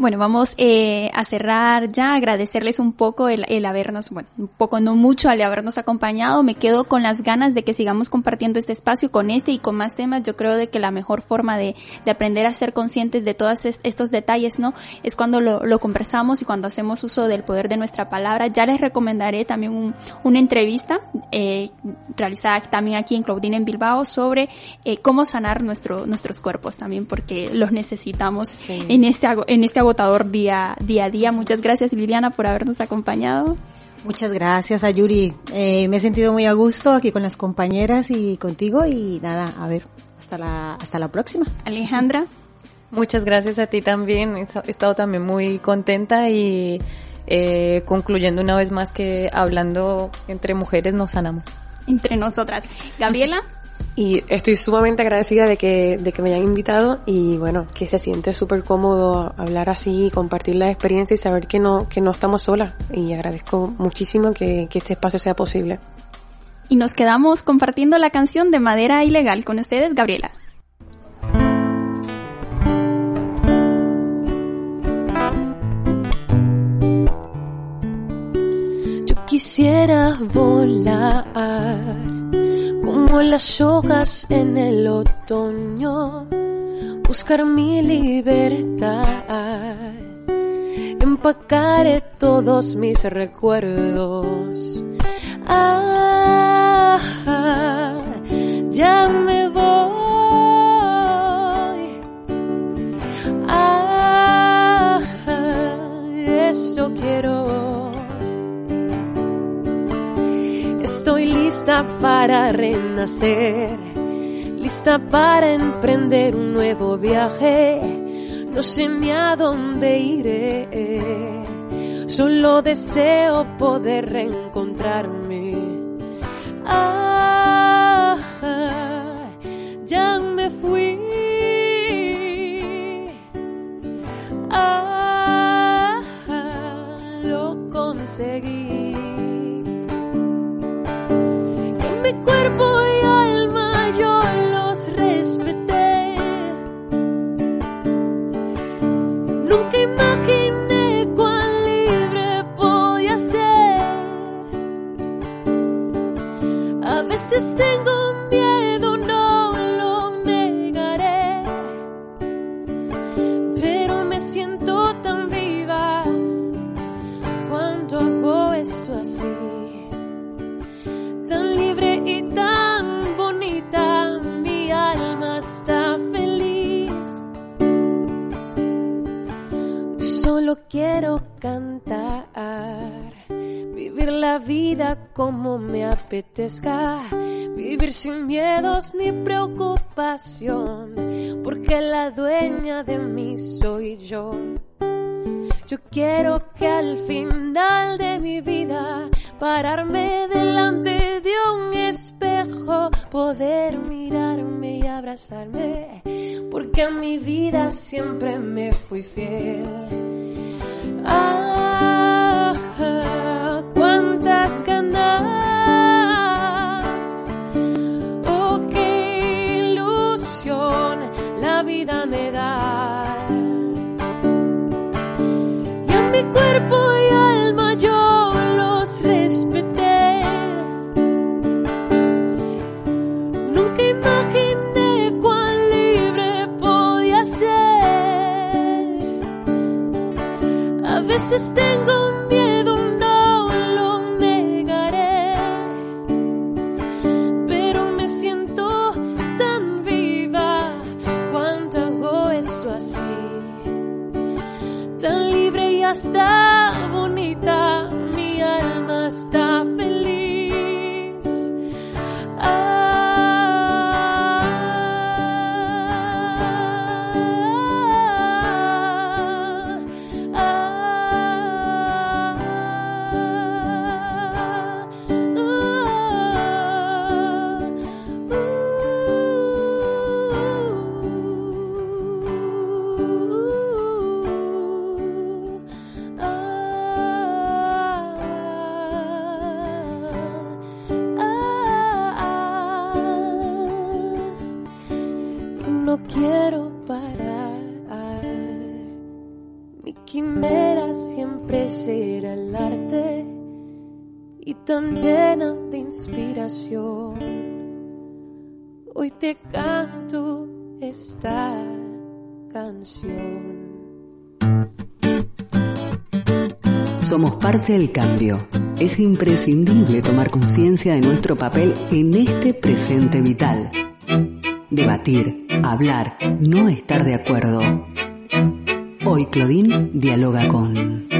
Bueno, vamos eh, a cerrar ya, agradecerles un poco el, el, habernos, bueno, un poco, no mucho, al habernos acompañado. Me quedo con las ganas de que sigamos compartiendo este espacio con este y con más temas. Yo creo de que la mejor forma de, de aprender a ser conscientes de todos estos detalles, ¿no? Es cuando lo, lo, conversamos y cuando hacemos uso del poder de nuestra palabra. Ya les recomendaré también un, una entrevista eh, realizada también aquí en Claudine en Bilbao sobre eh, cómo sanar nuestro, nuestros cuerpos también, porque los necesitamos sí. en este, en este agotador día, día a día. Muchas gracias Liliana por habernos acompañado. Muchas gracias a Yuri. Eh, me he sentido muy a gusto aquí con las compañeras y contigo y nada, a ver, hasta la, hasta la próxima. Alejandra. Muchas gracias a ti también. He estado también muy contenta y eh, concluyendo una vez más que hablando entre mujeres nos sanamos. Entre nosotras. Gabriela. Y estoy sumamente agradecida de que, de que me hayan invitado y bueno, que se siente súper cómodo hablar así, compartir la experiencia y saber que no, que no estamos solas. Y agradezco muchísimo que, que este espacio sea posible. Y nos quedamos compartiendo la canción de Madera Ilegal con ustedes, Gabriela. Yo quisiera volar como las hojas en el otoño, buscar mi libertad, empacaré todos mis recuerdos. Ah, ya me voy. Ah, eso quiero. Estoy lista para renacer, lista para emprender un nuevo viaje. No sé ni a dónde iré, solo deseo poder reencontrarme. Ah, ya me fui. Ah, lo conseguí. Mi cuerpo y alma yo los respeté. Nunca imaginé cuán libre podía ser. A veces tengo vivir sin miedos ni preocupación, porque la dueña de mí soy yo. Yo quiero que al final de mi vida pararme delante de un espejo, poder mirarme y abrazarme, porque a mi vida siempre me fui fiel. Canción. Somos parte del cambio. Es imprescindible tomar conciencia de nuestro papel en este presente vital. Debatir, hablar, no estar de acuerdo. Hoy Claudine dialoga con...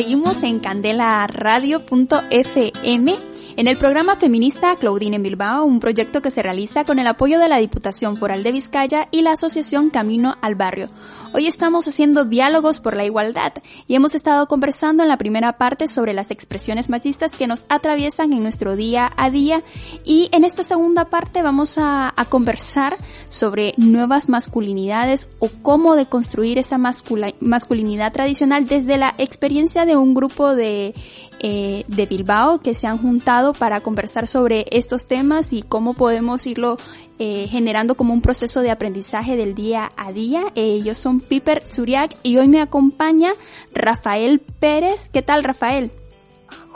seguimos en candelaradio.fm en el programa feminista Claudine en Bilbao, un proyecto que se realiza con el apoyo de la Diputación Foral de Vizcaya y la Asociación Camino al Barrio. Hoy estamos haciendo diálogos por la igualdad y hemos estado conversando en la primera parte sobre las expresiones machistas que nos atraviesan en nuestro día a día y en esta segunda parte vamos a, a conversar sobre nuevas masculinidades o cómo deconstruir esa masculinidad tradicional desde la experiencia de un grupo de eh, de Bilbao que se han juntado para conversar sobre estos temas y cómo podemos irlo eh, generando como un proceso de aprendizaje del día a día. Eh, ellos son Piper Zuriak y hoy me acompaña Rafael Pérez. ¿Qué tal, Rafael?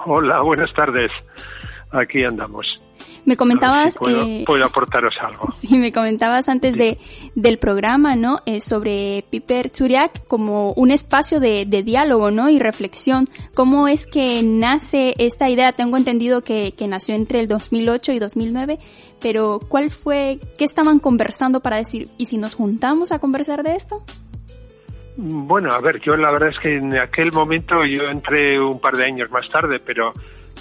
Hola, buenas tardes. Aquí andamos. Me comentabas, si puedo, eh, puedo aportaros algo. Sí, me comentabas antes de, del programa, ¿no? Eh, sobre Piper Churiak como un espacio de, de diálogo, ¿no? Y reflexión. ¿Cómo es que nace esta idea? Tengo entendido que, que nació entre el 2008 y 2009, pero ¿cuál fue, qué estaban conversando para decir, ¿y si nos juntamos a conversar de esto? Bueno, a ver, yo la verdad es que en aquel momento yo entré un par de años más tarde, pero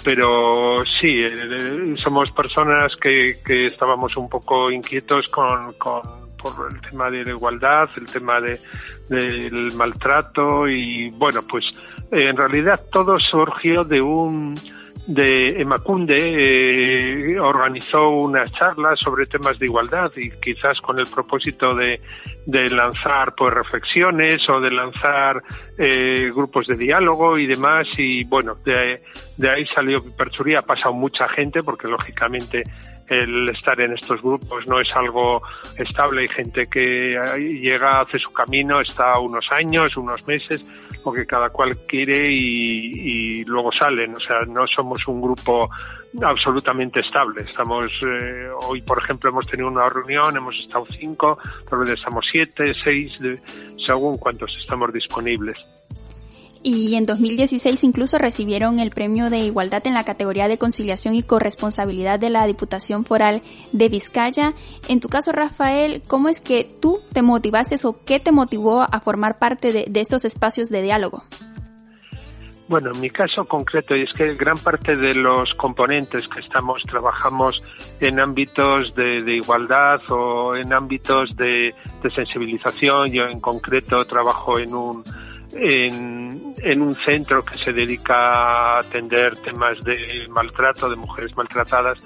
pero sí, eh, somos personas que, que estábamos un poco inquietos con, con por el tema de la igualdad, el tema de, del maltrato y bueno, pues eh, en realidad todo surgió de un de Emacunde eh, organizó unas charlas sobre temas de igualdad y quizás con el propósito de, de lanzar pues reflexiones o de lanzar eh, grupos de diálogo y demás. Y bueno de, de ahí salió Piperchuría ha pasado mucha gente porque lógicamente el estar en estos grupos no es algo estable hay gente que llega hace su camino está unos años unos meses porque cada cual quiere y, luego salen o sea no somos un grupo absolutamente estable. Estamos eh, hoy, por ejemplo, hemos tenido una reunión, hemos estado cinco, tal vez estamos siete, seis, según cuántos estamos disponibles. Y en 2016 incluso recibieron el premio de igualdad en la categoría de conciliación y corresponsabilidad de la Diputación Foral de Vizcaya. En tu caso, Rafael, ¿cómo es que tú te motivaste o qué te motivó a formar parte de, estos espacios de diálogo? Bueno, en mi caso concreto, y es que gran parte de los componentes que estamos trabajamos en ámbitos de, igualdad o en ámbitos de, sensibilización. Yo en concreto trabajo en un en, en un centro que se dedica a atender temas de maltrato de mujeres maltratadas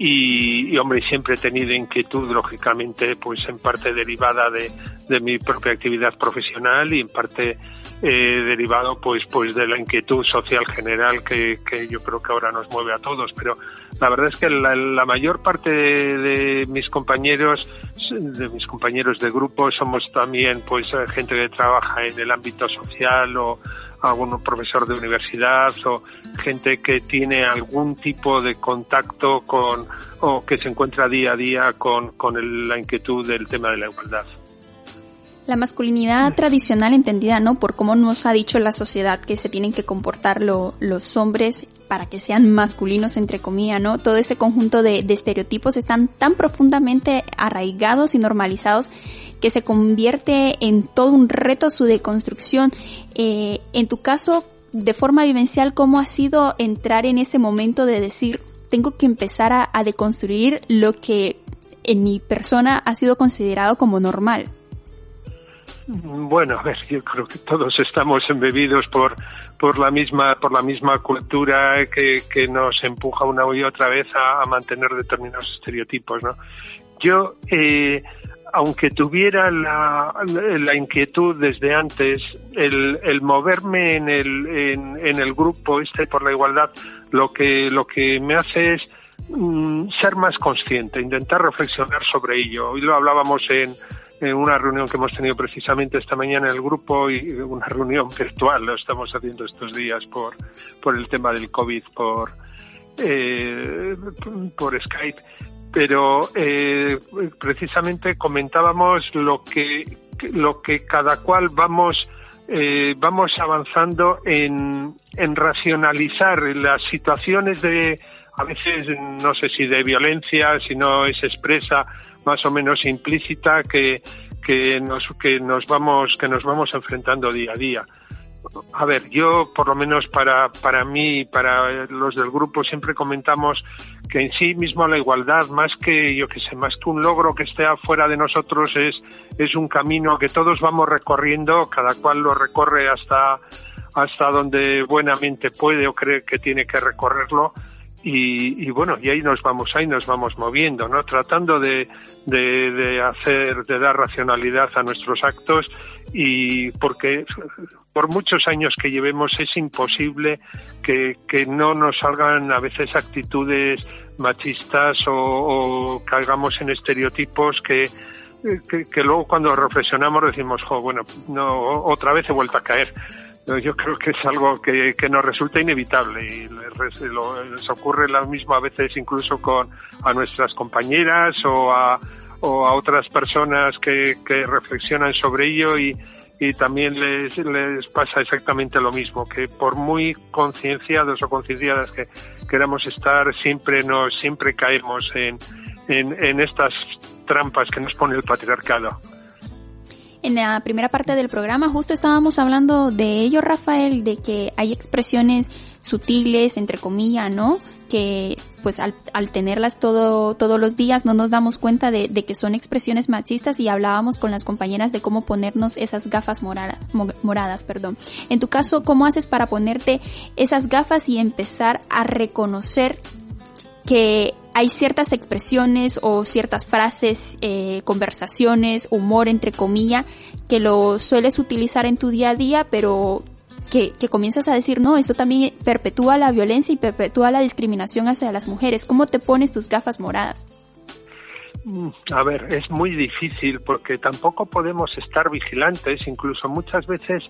y, hombre, siempre he tenido inquietud, lógicamente, pues en parte derivada de, de mi propia actividad profesional y en parte eh, derivado pues pues de la inquietud social general que, que, yo creo que ahora nos mueve a todos. Pero la verdad es que la, mayor parte de, mis compañeros de mis compañeros de grupo somos también pues gente que trabaja en el ámbito social o algún profesor de universidad o gente que tiene algún tipo de contacto con o que se encuentra día a día con la inquietud del tema de la igualdad. La masculinidad tradicional entendida, ¿no? Por cómo nos ha dicho la sociedad que se tienen que comportar los hombres para que sean masculinos, entre comillas, ¿no? Todo ese conjunto de, de estereotipos están tan profundamente arraigados y normalizados que se convierte en todo un reto su deconstrucción. Eh, en tu caso, de forma vivencial, ¿cómo ha sido entrar en ese momento de decir, tengo que empezar a, a deconstruir lo que en mi persona ha sido considerado como normal? Bueno, a ver, yo creo que todos estamos embebidos por por la misma por la misma cultura que, que nos empuja una y otra vez a, mantener determinados estereotipos, ¿no? Yo eh, aunque tuviera la, inquietud desde antes, el, el moverme en el, en, en, el grupo este por la igualdad, lo que, lo que me hace es mm, ser más consciente, intentar reflexionar sobre ello. Hoy lo hablábamos en, una reunión que hemos tenido precisamente esta mañana en el grupo y una reunión virtual, lo estamos haciendo estos días por, por el tema del COVID, por, eh, por Skype. Pero eh, precisamente comentábamos lo que lo que cada cual vamos eh, vamos avanzando en, en racionalizar las situaciones de a veces no sé si de violencia si no es expresa más o menos implícita que que nos que nos vamos que nos vamos enfrentando día a día a ver, yo por lo menos para, para mí y para los del grupo siempre comentamos que en sí mismo la igualdad, más que, yo que sé, más que un logro que esté afuera de nosotros, es, es un camino que todos vamos recorriendo, cada cual lo recorre hasta, hasta donde buenamente puede o cree que tiene que recorrerlo. Y, y, bueno, y ahí nos vamos, ahí nos vamos moviendo, ¿no? Tratando de, de, hacer, de dar racionalidad a nuestros actos y porque por muchos años que llevemos es imposible que, que no nos salgan a veces actitudes machistas o, o caigamos en estereotipos que, que, luego cuando reflexionamos decimos, jo, bueno, no, otra vez he vuelto a caer. Yo creo que es algo que, que nos resulta inevitable y les ocurre lo mismo a veces incluso con a nuestras compañeras o a, o a otras personas que, que reflexionan sobre ello y, y también les, les pasa exactamente lo mismo, que por muy concienciados o concienciadas que queramos estar, siempre nos, siempre caemos en, en, en estas trampas que nos pone el patriarcado. En la primera parte del programa justo estábamos hablando de ello, Rafael, de que hay expresiones sutiles, entre comillas, ¿no? que pues al, tenerlas todo, todos los días no nos damos cuenta de, que son expresiones machistas y hablábamos con las compañeras de cómo ponernos esas gafas morada, moradas. Perdón. En tu caso, ¿cómo haces para ponerte esas gafas y empezar a reconocer que hay ciertas expresiones o ciertas frases, eh, conversaciones, humor entre comillas, que lo sueles utilizar en tu día a día, pero que, que, comienzas a decir, no, esto también perpetúa la violencia y perpetúa la discriminación hacia las mujeres. ¿Cómo te pones tus gafas moradas? Mm, a ver, es muy difícil porque tampoco podemos estar vigilantes, incluso muchas veces,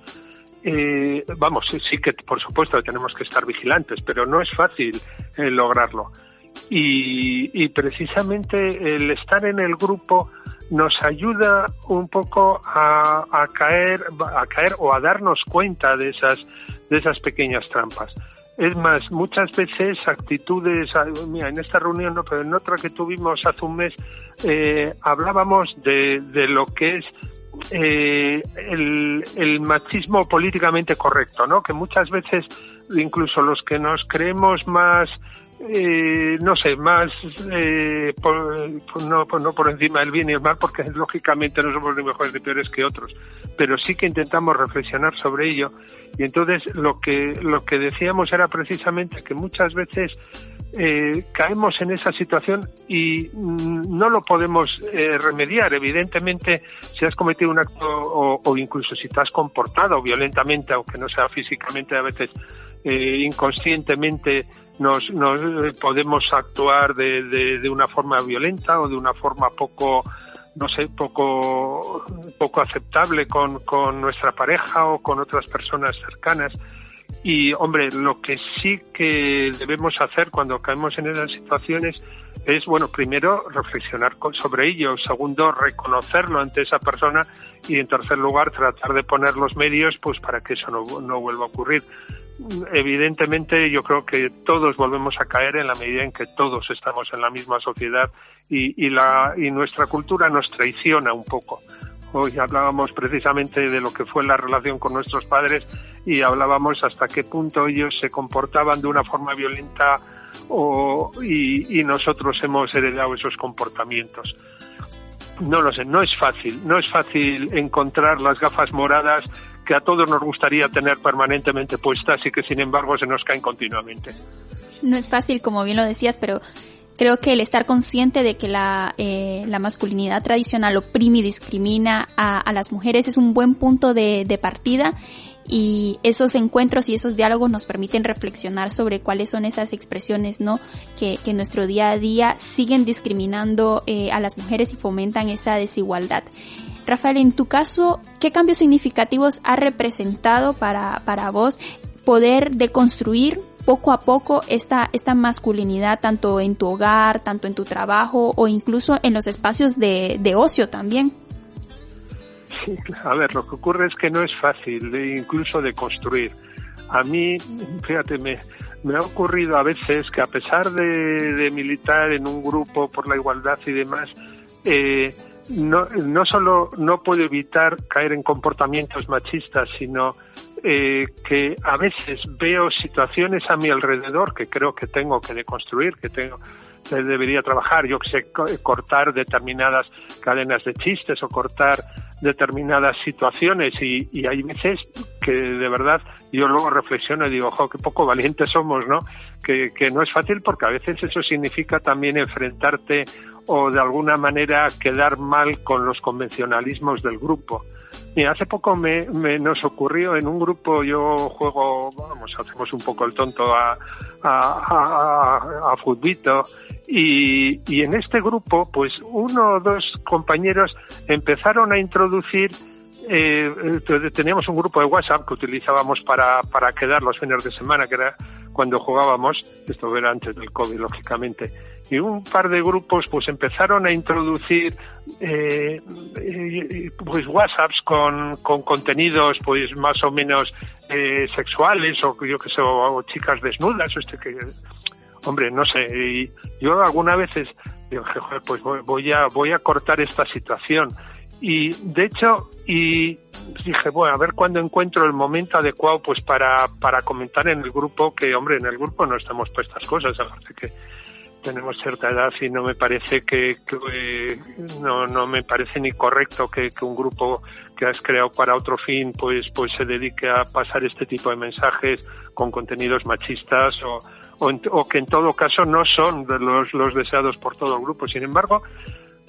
eh, vamos, sí que por supuesto tenemos que estar vigilantes, pero no es fácil eh, lograrlo. Y, precisamente el estar en el grupo nos ayuda un poco a, a, caer a caer o a darnos cuenta de esas de esas pequeñas trampas. Es más muchas veces actitudes mira en esta reunión no pero en otra que tuvimos hace un mes eh, hablábamos de, de lo que es eh, el, el machismo políticamente correcto no que muchas veces incluso los que nos creemos más eh, no sé, más eh, por, no, no por encima del bien y el mal, porque lógicamente no somos ni mejores ni peores que otros, pero sí que intentamos reflexionar sobre ello. Y entonces lo que, lo que decíamos era precisamente que muchas veces eh, caemos en esa situación y mm, no lo podemos eh, remediar. Evidentemente, si has cometido un acto o, incluso si te has comportado violentamente, aunque no sea físicamente, a veces eh, inconscientemente nos, nos podemos actuar de, de, de, una forma violenta o de una forma poco no sé, poco, poco aceptable con, con nuestra pareja o con otras personas cercanas. Y, hombre, lo que sí que debemos hacer cuando caemos en esas situaciones es, bueno, primero reflexionar sobre ello, segundo, reconocerlo ante esa persona y, en tercer lugar, tratar de poner los medios pues para que eso no, no vuelva a ocurrir. Evidentemente, yo creo que todos volvemos a caer en la medida en que todos estamos en la misma sociedad y, nuestra cultura nos traiciona un poco. Hoy hablábamos precisamente de lo que fue la relación con nuestros padres y hablábamos hasta qué punto ellos se comportaban de una forma violenta o, y nosotros hemos heredado esos comportamientos. No lo sé, no es fácil, no es fácil encontrar las gafas moradas que a todos nos gustaría tener permanentemente puestas y que sin embargo se nos caen continuamente. No es fácil, como bien lo decías, pero creo que el estar consciente de que la, eh, la masculinidad tradicional oprime y discrimina a, a, las mujeres es un buen punto de, de partida y esos encuentros y esos diálogos nos permiten reflexionar sobre cuáles son esas expresiones, ¿no? Que, que en nuestro día a día siguen discriminando eh, a las mujeres y fomentan esa desigualdad. Rafael, en tu caso, ¿qué cambios significativos ha representado para, para vos poder deconstruir poco a poco esta, esta masculinidad tanto en tu hogar, tanto en tu trabajo o incluso en los espacios de, de ocio también. A ver, lo que ocurre es que no es fácil incluso de construir. A mí, fíjate, me, me ha ocurrido a veces que a pesar de, de militar en un grupo por la igualdad y demás, eh, no, no solo no puedo evitar caer en comportamientos machistas, sino eh, que a veces veo situaciones a mi alrededor que creo que tengo que deconstruir, que tengo debería trabajar, yo que sé, cortar determinadas cadenas de chistes o cortar determinadas situaciones y, y, hay veces que de verdad yo luego reflexiono y digo, ojo, qué poco valientes somos, ¿no? Que, no es fácil porque a veces eso significa también enfrentarte o de alguna manera quedar mal con los convencionalismos del grupo. Y hace poco me, me, nos ocurrió en un grupo, yo juego, vamos, hacemos un poco el tonto a, a, a, a futbito, y, y en este grupo, pues uno o dos compañeros empezaron a introducir eh, teníamos un grupo de WhatsApp que utilizábamos para, para quedar los fines de semana, que era cuando jugábamos, esto era antes del COVID, lógicamente, y un par de grupos pues empezaron a introducir eh, pues WhatsApps con, con contenidos pues más o menos eh, sexuales o yo que sé, chicas desnudas, o este que hombre, no sé, y yo algunas veces digo, pues voy a, voy a cortar esta situación. Y de hecho, y dije, bueno, a ver cuándo encuentro el momento adecuado pues para, para comentar en el grupo, que hombre, en el grupo no estamos para estas cosas, aparte que tenemos cierta edad y no me parece que, que no, no me parece ni correcto que, que, un grupo que has creado para otro fin pues pues se dedique a pasar este tipo de mensajes con contenidos machistas o, o, en, o que en todo caso no son los, los deseados por todo el grupo. Sin embargo,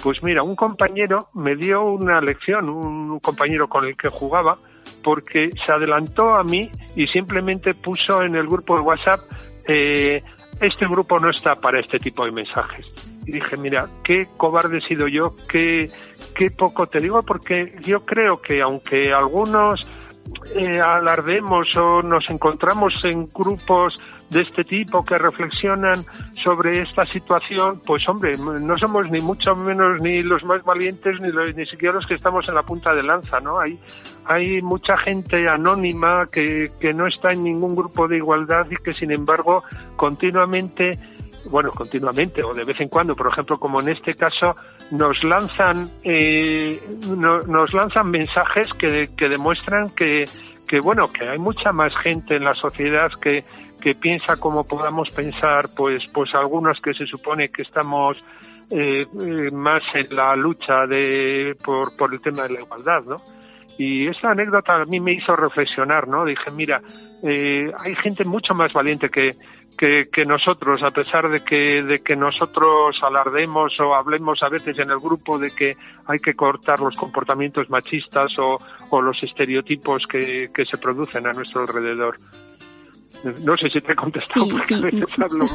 pues mira, un compañero me dio una lección, un compañero con el que jugaba, porque se adelantó a mí y simplemente puso en el grupo de WhatsApp, eh, este grupo no está para este tipo de mensajes. Y dije, mira, qué cobarde he sido yo, qué, qué poco te digo, porque yo creo que aunque algunos eh, alardemos o nos encontramos en grupos de este tipo que reflexionan sobre esta situación, pues hombre, no somos ni mucho menos ni los más valientes ni, los, ni siquiera los que estamos en la punta de lanza, ¿no? Hay, hay mucha gente anónima que, que no está en ningún grupo de igualdad y que sin embargo continuamente bueno, continuamente o de vez en cuando, por ejemplo, como en este caso, nos lanzan, eh, no, nos lanzan mensajes que, que demuestran que, que, bueno, que hay mucha más gente en la sociedad que, que piensa como podamos pensar, pues, pues algunos que se supone que estamos eh, eh, más en la lucha de, por, por el tema de la igualdad, ¿no? Y esa anécdota a mí me hizo reflexionar, ¿no? Dije, mira, eh, hay gente mucho más valiente que, que, nosotros, a pesar de que, de que nosotros alardemos o hablemos a veces en el grupo de que hay que cortar los comportamientos machistas o, o los estereotipos que, que se producen a nuestro alrededor. No sé si te he contestado. Sí,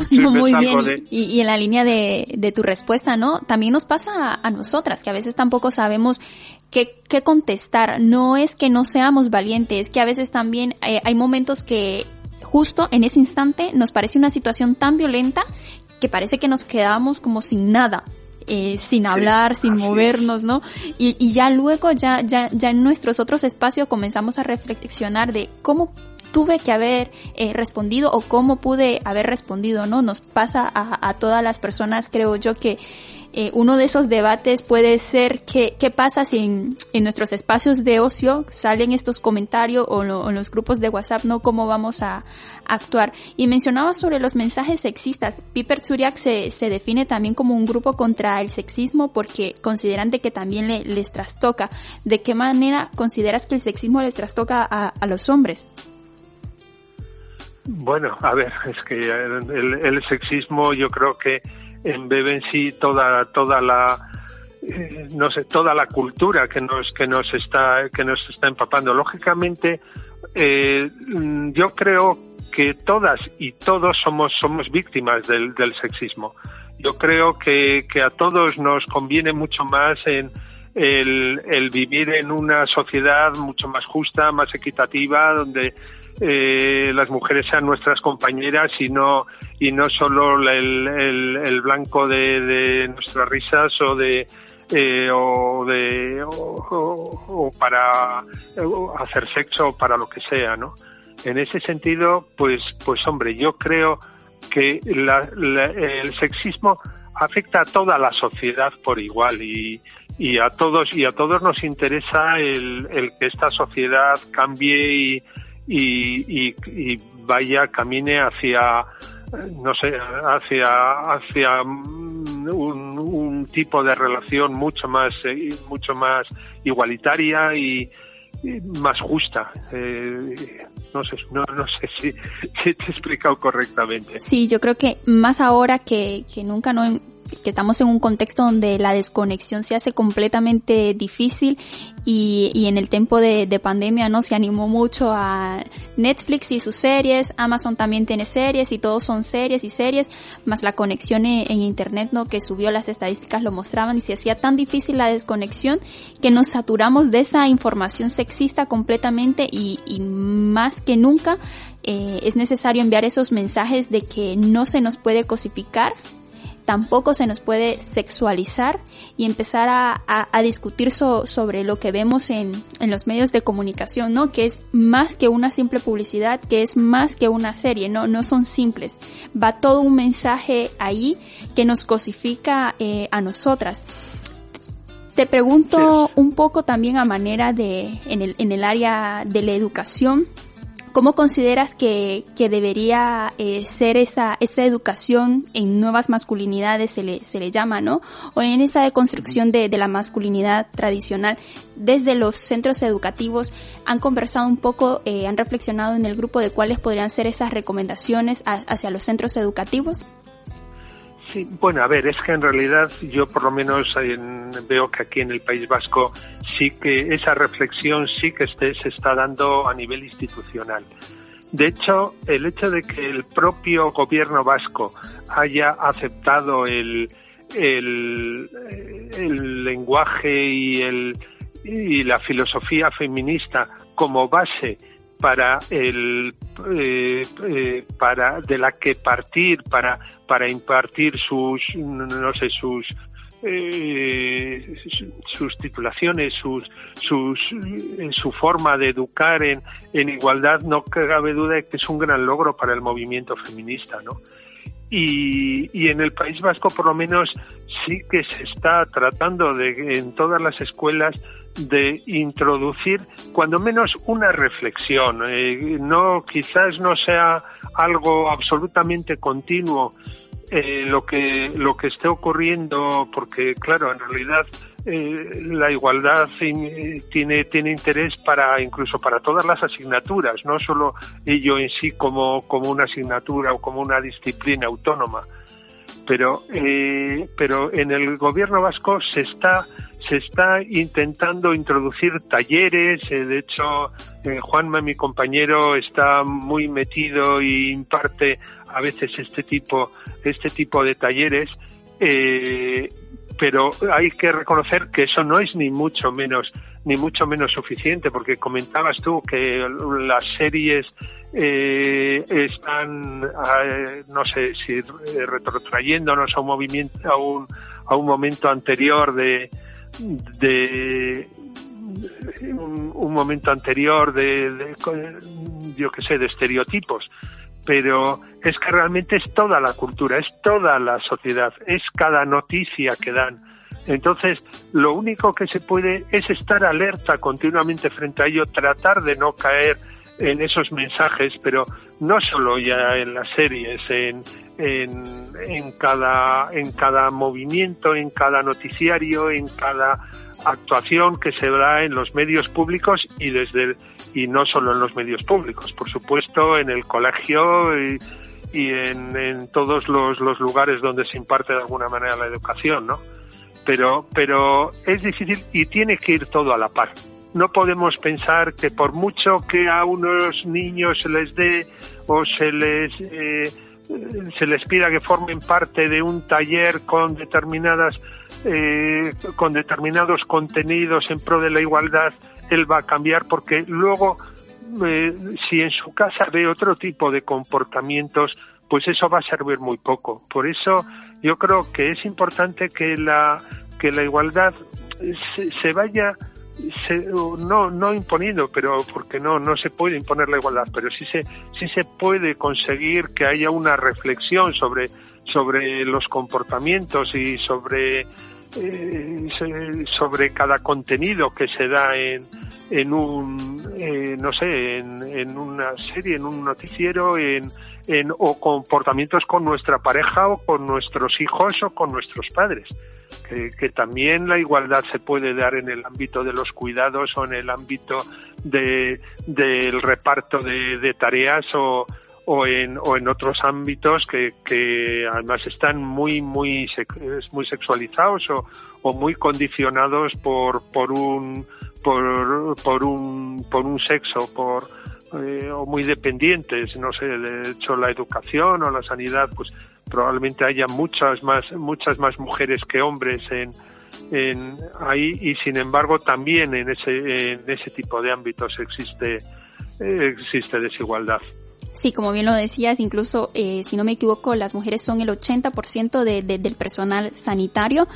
sí. Muy bien. Y, en la línea de, de, tu respuesta, ¿no? También nos pasa a, nosotras, que a veces tampoco sabemos qué, qué, contestar. No es que no seamos valientes, es que a veces también eh, hay momentos que justo en ese instante nos parece una situación tan violenta que parece que nos quedamos como sin nada. Eh, sin hablar, sin movernos, ¿no? Y, y ya luego, ya, ya, ya en nuestros otros espacios comenzamos a reflexionar de cómo tuve que haber eh, respondido o cómo pude haber respondido, ¿no? Nos pasa a, todas las personas, creo yo, que eh, uno de esos debates puede ser qué, qué pasa si en, nuestros espacios de ocio salen estos comentarios o, en los grupos de WhatsApp, ¿no? ¿Cómo vamos a, actuar? Y mencionaba sobre los mensajes sexistas. Piper Zuriak se, se define también como un grupo contra el sexismo porque consideran de que también le, les trastoca. ¿De qué manera consideras que el sexismo les trastoca a, a los hombres? Bueno, a ver, es que el, el sexismo yo creo que embebe en sí toda toda la eh, no sé toda la cultura que nos que nos está que nos está empapando. Lógicamente eh, yo creo que todas y todos somos somos víctimas del, del sexismo. Yo creo que, que a todos nos conviene mucho más en el, el vivir en una sociedad mucho más justa, más equitativa, donde eh, las mujeres sean nuestras compañeras y no y no solo el, el, blanco de, de, nuestras risas o de eh, o de o, para hacer sexo o para lo que sea no en ese sentido pues pues hombre yo creo que el sexismo afecta a toda la sociedad por igual y, y a todos y a todos nos interesa el, el que esta sociedad cambie y y, y, vaya, camine hacia, no sé, hacia, hacia un, un tipo de relación mucho más, eh, mucho más igualitaria y, más justa. Eh, no sé, no, no sé si, si, te he explicado correctamente. Sí, yo creo que más ahora que, que nunca no que estamos en un contexto donde la desconexión se hace completamente difícil y, y en el tiempo de, de, pandemia no se animó mucho a Netflix y sus series, Amazon también tiene series y todos son series y series, más la conexión en, en internet no que subió las estadísticas lo mostraban y se hacía tan difícil la desconexión que nos saturamos de esa información sexista completamente y, y más que nunca eh, es necesario enviar esos mensajes de que no se nos puede cosificar tampoco se nos puede sexualizar y empezar a, a, discutir sobre lo que vemos en, en, los medios de comunicación, ¿no? Que es más que una simple publicidad, que es más que una serie, no, no son simples. Va todo un mensaje ahí que nos cosifica eh, a nosotras. Te pregunto un poco también a manera de, en el, en el área de la educación, ¿Cómo consideras que, que debería eh, ser esa, esa educación en nuevas masculinidades, se le, se le llama, ¿no? O en esa deconstrucción de, de la masculinidad tradicional. Desde los centros educativos, ¿han conversado un poco, eh, han reflexionado en el grupo de cuáles podrían ser esas recomendaciones hacia los centros educativos? Sí, bueno, a ver, es que en realidad yo por lo menos veo que aquí en el País Vasco sí que esa reflexión sí que este, se está dando a nivel institucional. De hecho, el hecho de que el propio gobierno vasco haya aceptado el, el, el lenguaje y, el, y la filosofía feminista como base para el eh, eh, para de la que partir para para impartir sus no sé sus eh, sus titulaciones, sus, sus, en su forma de educar en, en igualdad, no cabe duda de que es un gran logro para el movimiento feminista, ¿no? Y, y en el País Vasco, por lo menos, sí que se está tratando de, en todas las escuelas, de introducir cuando menos una reflexión. Eh, no, quizás no sea algo absolutamente continuo eh, lo que lo que esté ocurriendo, porque claro, en realidad eh, la igualdad tiene tiene interés para incluso para todas las asignaturas, no solo ello en sí como como una asignatura o como una disciplina autónoma, pero eh, pero en el gobierno vasco se está se está intentando introducir talleres. Eh, de hecho, Juanma, mi compañero, está muy metido y imparte a veces este tipo, este tipo de talleres. Eh, pero hay que reconocer que eso no es ni mucho menos ni mucho menos suficiente porque comentabas tú que las series eh, están no sé si retrotrayéndonos a un movimiento a un a un momento anterior de, de un, momento anterior de, yo que sé de estereotipos pero es que realmente es toda la cultura es toda la sociedad es cada noticia que dan. Entonces lo único que se puede es estar alerta continuamente frente a ello tratar de no caer en esos mensajes, pero no solo ya en las series, en, en, en, cada, en cada movimiento, en cada noticiario, en cada actuación que se da en los medios públicos y desde y no solo en los medios públicos, por supuesto en el colegio y, en, en, todos los, los lugares donde se imparte de alguna manera la educación, ¿no? Pero, pero es difícil y tiene que ir todo a la par no podemos pensar que por mucho que a unos niños se les dé o se les eh, se les pida que formen parte de un taller con determinadas eh, con determinados contenidos en pro de la igualdad él va a cambiar porque luego eh, si en su casa ve otro tipo de comportamientos pues eso va a servir muy poco. Por eso yo creo que es importante que la que la igualdad se, vaya se, no no imponiendo pero porque no no se puede imponer la igualdad pero sí se sí se puede conseguir que haya una reflexión sobre sobre los comportamientos y sobre eh, sobre cada contenido que se da en, en un eh, no sé en, en una serie en un noticiero en, en o comportamientos con nuestra pareja o con nuestros hijos o con nuestros padres. Que, también la igualdad se puede dar en el ámbito de los cuidados o en el ámbito de, del reparto de, tareas o, o en, o en otros ámbitos que, que además están muy muy muy sexualizados o, o muy condicionados por por un por, por un por un sexo por eh, o muy dependientes no sé de hecho la educación o la sanidad pues probablemente haya muchas más muchas más mujeres que hombres en, en ahí y sin embargo también en ese en ese tipo de ámbitos existe existe desigualdad. Sí, como bien lo decías, incluso, eh, si no me equivoco, las mujeres son el 80% de, de, del personal sanitario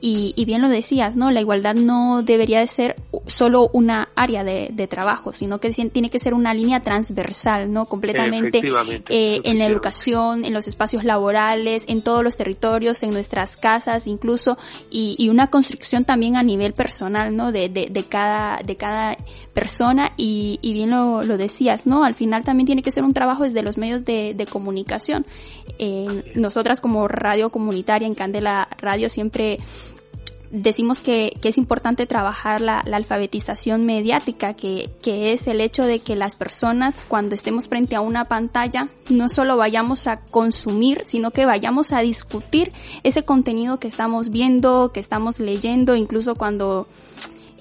y, y, bien lo decías, ¿no? La igualdad no debería de ser solo una área de, de trabajo, sino que tiene que ser una línea transversal, ¿no? Completamente eh, en la educación, en los espacios laborales, en todos los territorios, en nuestras casas, incluso, y, y una construcción también a nivel personal, ¿no? De, de, de cada, de cada persona y, y bien lo, lo, decías, ¿no? Al final también tiene que ser un trabajo desde los medios de, de comunicación. Eh, nosotras como radio comunitaria en Candela Radio siempre decimos que, que, es importante trabajar la, la alfabetización mediática, que, que, es el hecho de que las personas cuando estemos frente a una pantalla no solo vayamos a consumir, sino que vayamos a discutir ese contenido que estamos viendo, que estamos leyendo, incluso cuando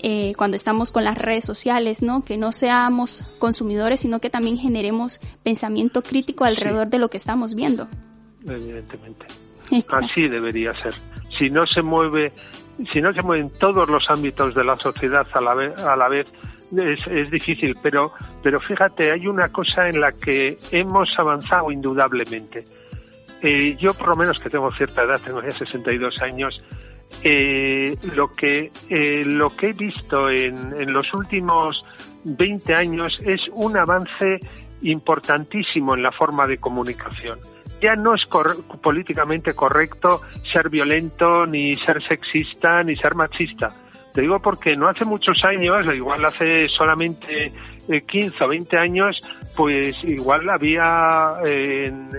eh, cuando estamos con las redes sociales, ¿no? Que no seamos consumidores, sino que también generemos pensamiento crítico alrededor de lo que estamos viendo. Evidentemente. Así debería ser. Si no se mueve, si no se mueven todos los ámbitos de la sociedad a la vez, a la vez es, es difícil, pero, pero fíjate, hay una cosa en la que hemos avanzado indudablemente. Eh, yo por lo menos que tengo cierta edad, tengo ya 62 años, eh, lo que eh, lo que he visto en, en los últimos 20 años es un avance importantísimo en la forma de comunicación. Ya no es políticamente correcto ser violento, ni ser sexista, ni ser machista. Te digo porque no hace muchos años, igual hace solamente 15 o 20 años, pues igual había en,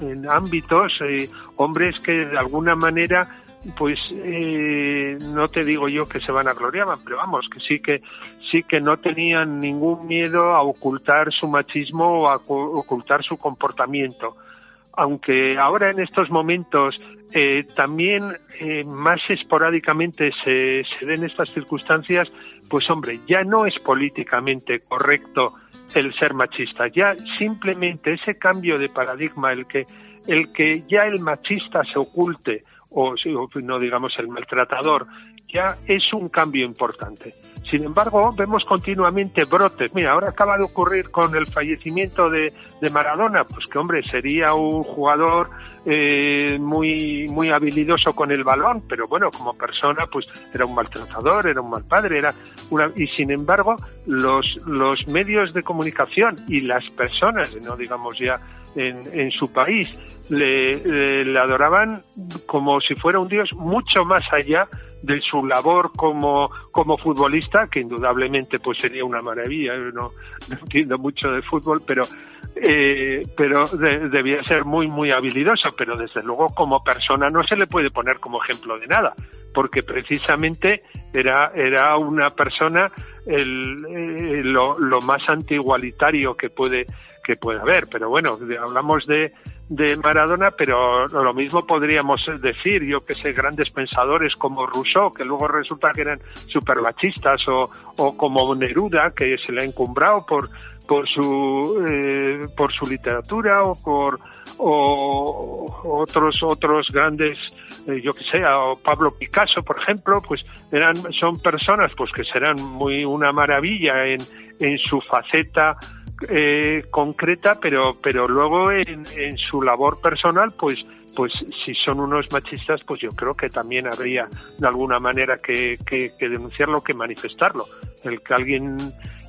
en ámbitos eh, hombres que de alguna manera pues eh, no te digo yo que se van a gloriaban, pero vamos, que sí que sí que no tenían ningún miedo a ocultar su machismo o a ocultar su comportamiento. Aunque ahora en estos momentos eh, también eh, más esporádicamente se, se den estas circunstancias, pues hombre, ya no es políticamente correcto el ser machista, ya simplemente ese cambio de paradigma, el que, el que ya el machista se oculte, o no digamos el maltratador, ya es un cambio importante. Sin embargo, vemos continuamente brotes. Mira, ahora acaba de ocurrir con el fallecimiento de, de Maradona, pues que hombre, sería un jugador eh, muy, muy habilidoso con el balón, pero bueno, como persona, pues era un maltratador, era un mal padre, era una, y sin embargo, los, los medios de comunicación y las personas, no digamos ya en, en su país, le, le, adoraban como si fuera un dios mucho más allá de su labor como, como futbolista, que indudablemente pues sería una maravilla, yo no, entiendo mucho de fútbol, pero eh, pero debía ser muy muy habilidoso, pero desde luego como persona no se le puede poner como ejemplo de nada, porque precisamente era era una persona el, eh, lo, lo más antigualitario que puede que puede haber, pero bueno, hablamos de de Maradona, pero lo mismo podríamos decir, yo que sé, grandes pensadores como Rousseau, que luego resulta que eran super machistas, o, o como Neruda, que se le ha encumbrado por, por su, eh, por su literatura, o por, o otros, otros grandes, eh, yo que sé, o Pablo Picasso, por ejemplo, pues eran, son personas pues que serán muy una maravilla en, en su faceta eh, concreta, pero, pero luego en, su labor personal, pues, pues si son unos machistas, pues yo creo que también habría de alguna manera que, que, que denunciarlo, que manifestarlo. El que alguien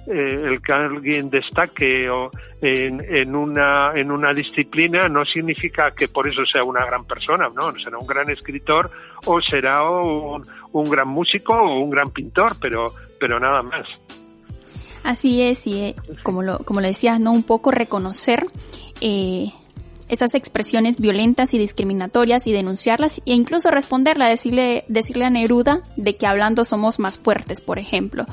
eh, el que alguien destaque o en, en, una en una disciplina no significa que por eso sea una gran persona, no, será un gran escritor o será un, un gran músico o un gran pintor, pero pero nada más. Así es, y eh, como lo, como lo decías, ¿no? Un poco reconocer eh, esas expresiones violentas y discriminatorias y denunciarlas e incluso responderla, decirle, decirle a Neruda de que hablando somos más fuertes, por ejemplo.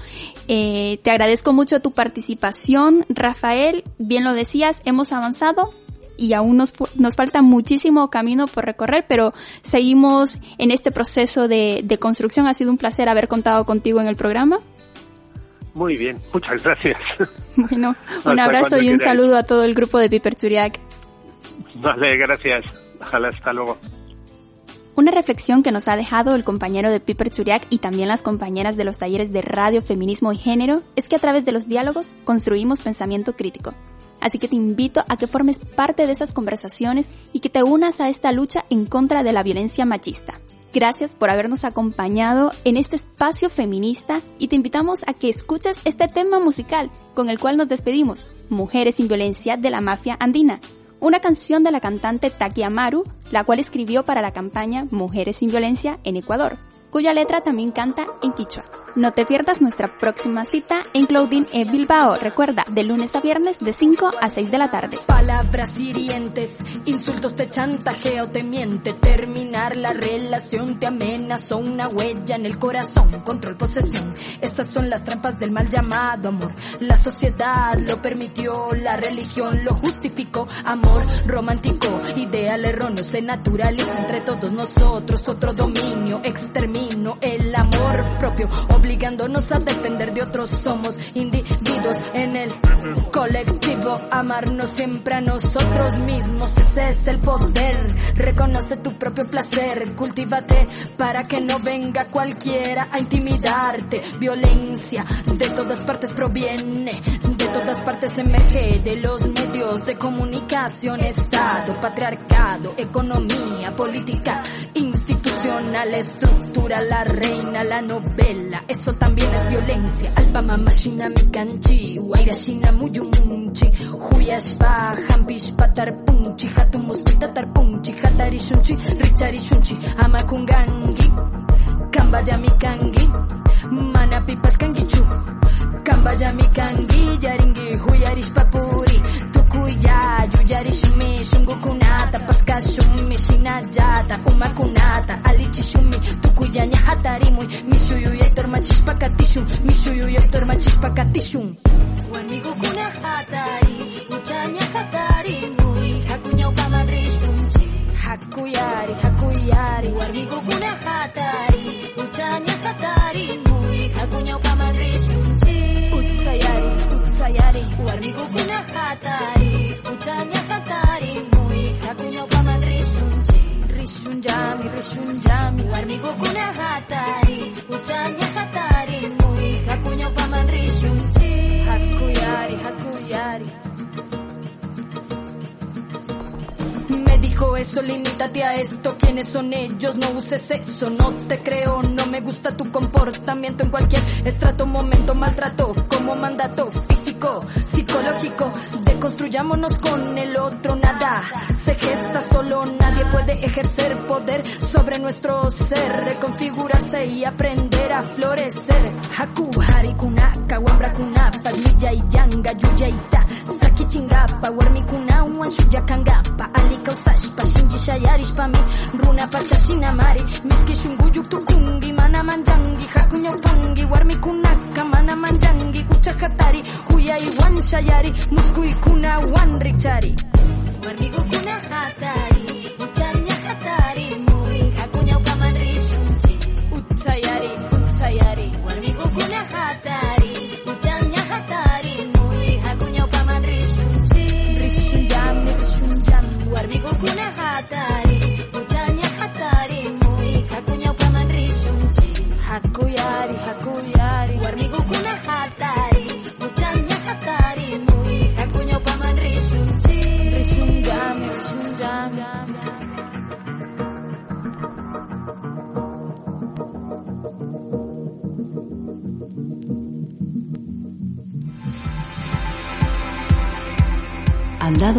Eh, te agradezco mucho tu participación, Rafael. Bien lo decías, hemos avanzado y aún nos, nos falta muchísimo camino por recorrer, pero seguimos en este proceso de, de construcción. Ha sido un placer haber contado contigo en el programa. Muy bien, muchas gracias. Bueno, un abrazo y un saludo a todo el grupo de Piper Zuriak. Vale, gracias. Ojalá, hasta luego. Una reflexión que nos ha dejado el compañero de Piper Zuriak y también las compañeras de los talleres de radio, feminismo y género es que a través de los diálogos construimos pensamiento crítico. Así que te invito a que formes parte de esas conversaciones y que te unas a esta lucha en contra de la violencia machista. Gracias por habernos acompañado en este espacio feminista y te invitamos a que escuches este tema musical con el cual nos despedimos, Mujeres sin Violencia de la Mafia Andina, una canción de la cantante Taki Amaru, la cual escribió para la campaña Mujeres sin Violencia en Ecuador, cuya letra también canta en quichua. No te pierdas nuestra próxima cita en Clothing en Bilbao. Recuerda, de lunes a viernes de 5 a 6 de la tarde. Palabras hirientes, insultos te chantajeo, te miente. Terminar la relación te amenazó una huella en el corazón. Control, posesión. Estas son las trampas del mal llamado amor. La sociedad lo permitió, la religión lo justificó. Amor romántico, ideal erróneo, se naturaliza entre todos nosotros. Otro dominio, extermino el amor propio obligándonos a depender de otros. Somos individuos en el colectivo, amarnos siempre a nosotros mismos. Ese es el poder. Reconoce tu propio placer, cultívate para que no venga cualquiera a intimidarte. Violencia de todas partes proviene, de todas partes emerge, de los medios de comunicación, Estado, patriarcado, economía, política, institucional, estructura, la reina, la novela. Eso también es violencia. Alpama mashina mi kanchi, waira shina muyumunchi, huyashpa, hampish patar punchi, hatumus pitatar punchi, hatari shunchi, richari shunchi, amakungangi, kambaya kangi, mana pipas kangichu, kambaya mi kangi, yaringi, huyarish papuri, tukuya, yuyari shumi, shungukunata, paska shumi, hinallata umakunata alichishunmi tukuyaña hatarimuy mishuyuyaytor machishpa katishun mishuyuyaytor machishpa katishun warmikukuna hatari uchaña hatarimuy hakuñawpaman rishunchi hakuyari hakuyari. Warmikukuna hatari uchaña hatarimuy hakuñawpaman rishunchi utsayari utsayari. Warmikukuna hatari Me dijo eso, limítate a esto. ¿Quiénes son ellos? No uses eso. No te creo, no me gusta tu comportamiento en cualquier estrato, momento, maltrato como mandato físico, psicológico. Deconstruyámonos con el otro, nada se gesta solo. Nadie puede ejercer poder sobre nuestro ser, reconfigurarse y aprender verá florecer. Haku, Harikunaka, Wambra Padilla y Yanga, Yuya Ita, Taki Chingapa, Warmi Kunawan, Suya Kangapa, Ali pa Shinji shayaris pa mi. Runa pa Pachashina Mari, Miski Shunguyu Tukungi, Mana Manjangi, Hakunyopangi, Warmi Kunaka, Mana Manjangi, Kuchakatari, Huya Iwan Shayari, Musku Ikuna, Wan Richari. Warmi Kukuna Hatari.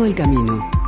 El camino,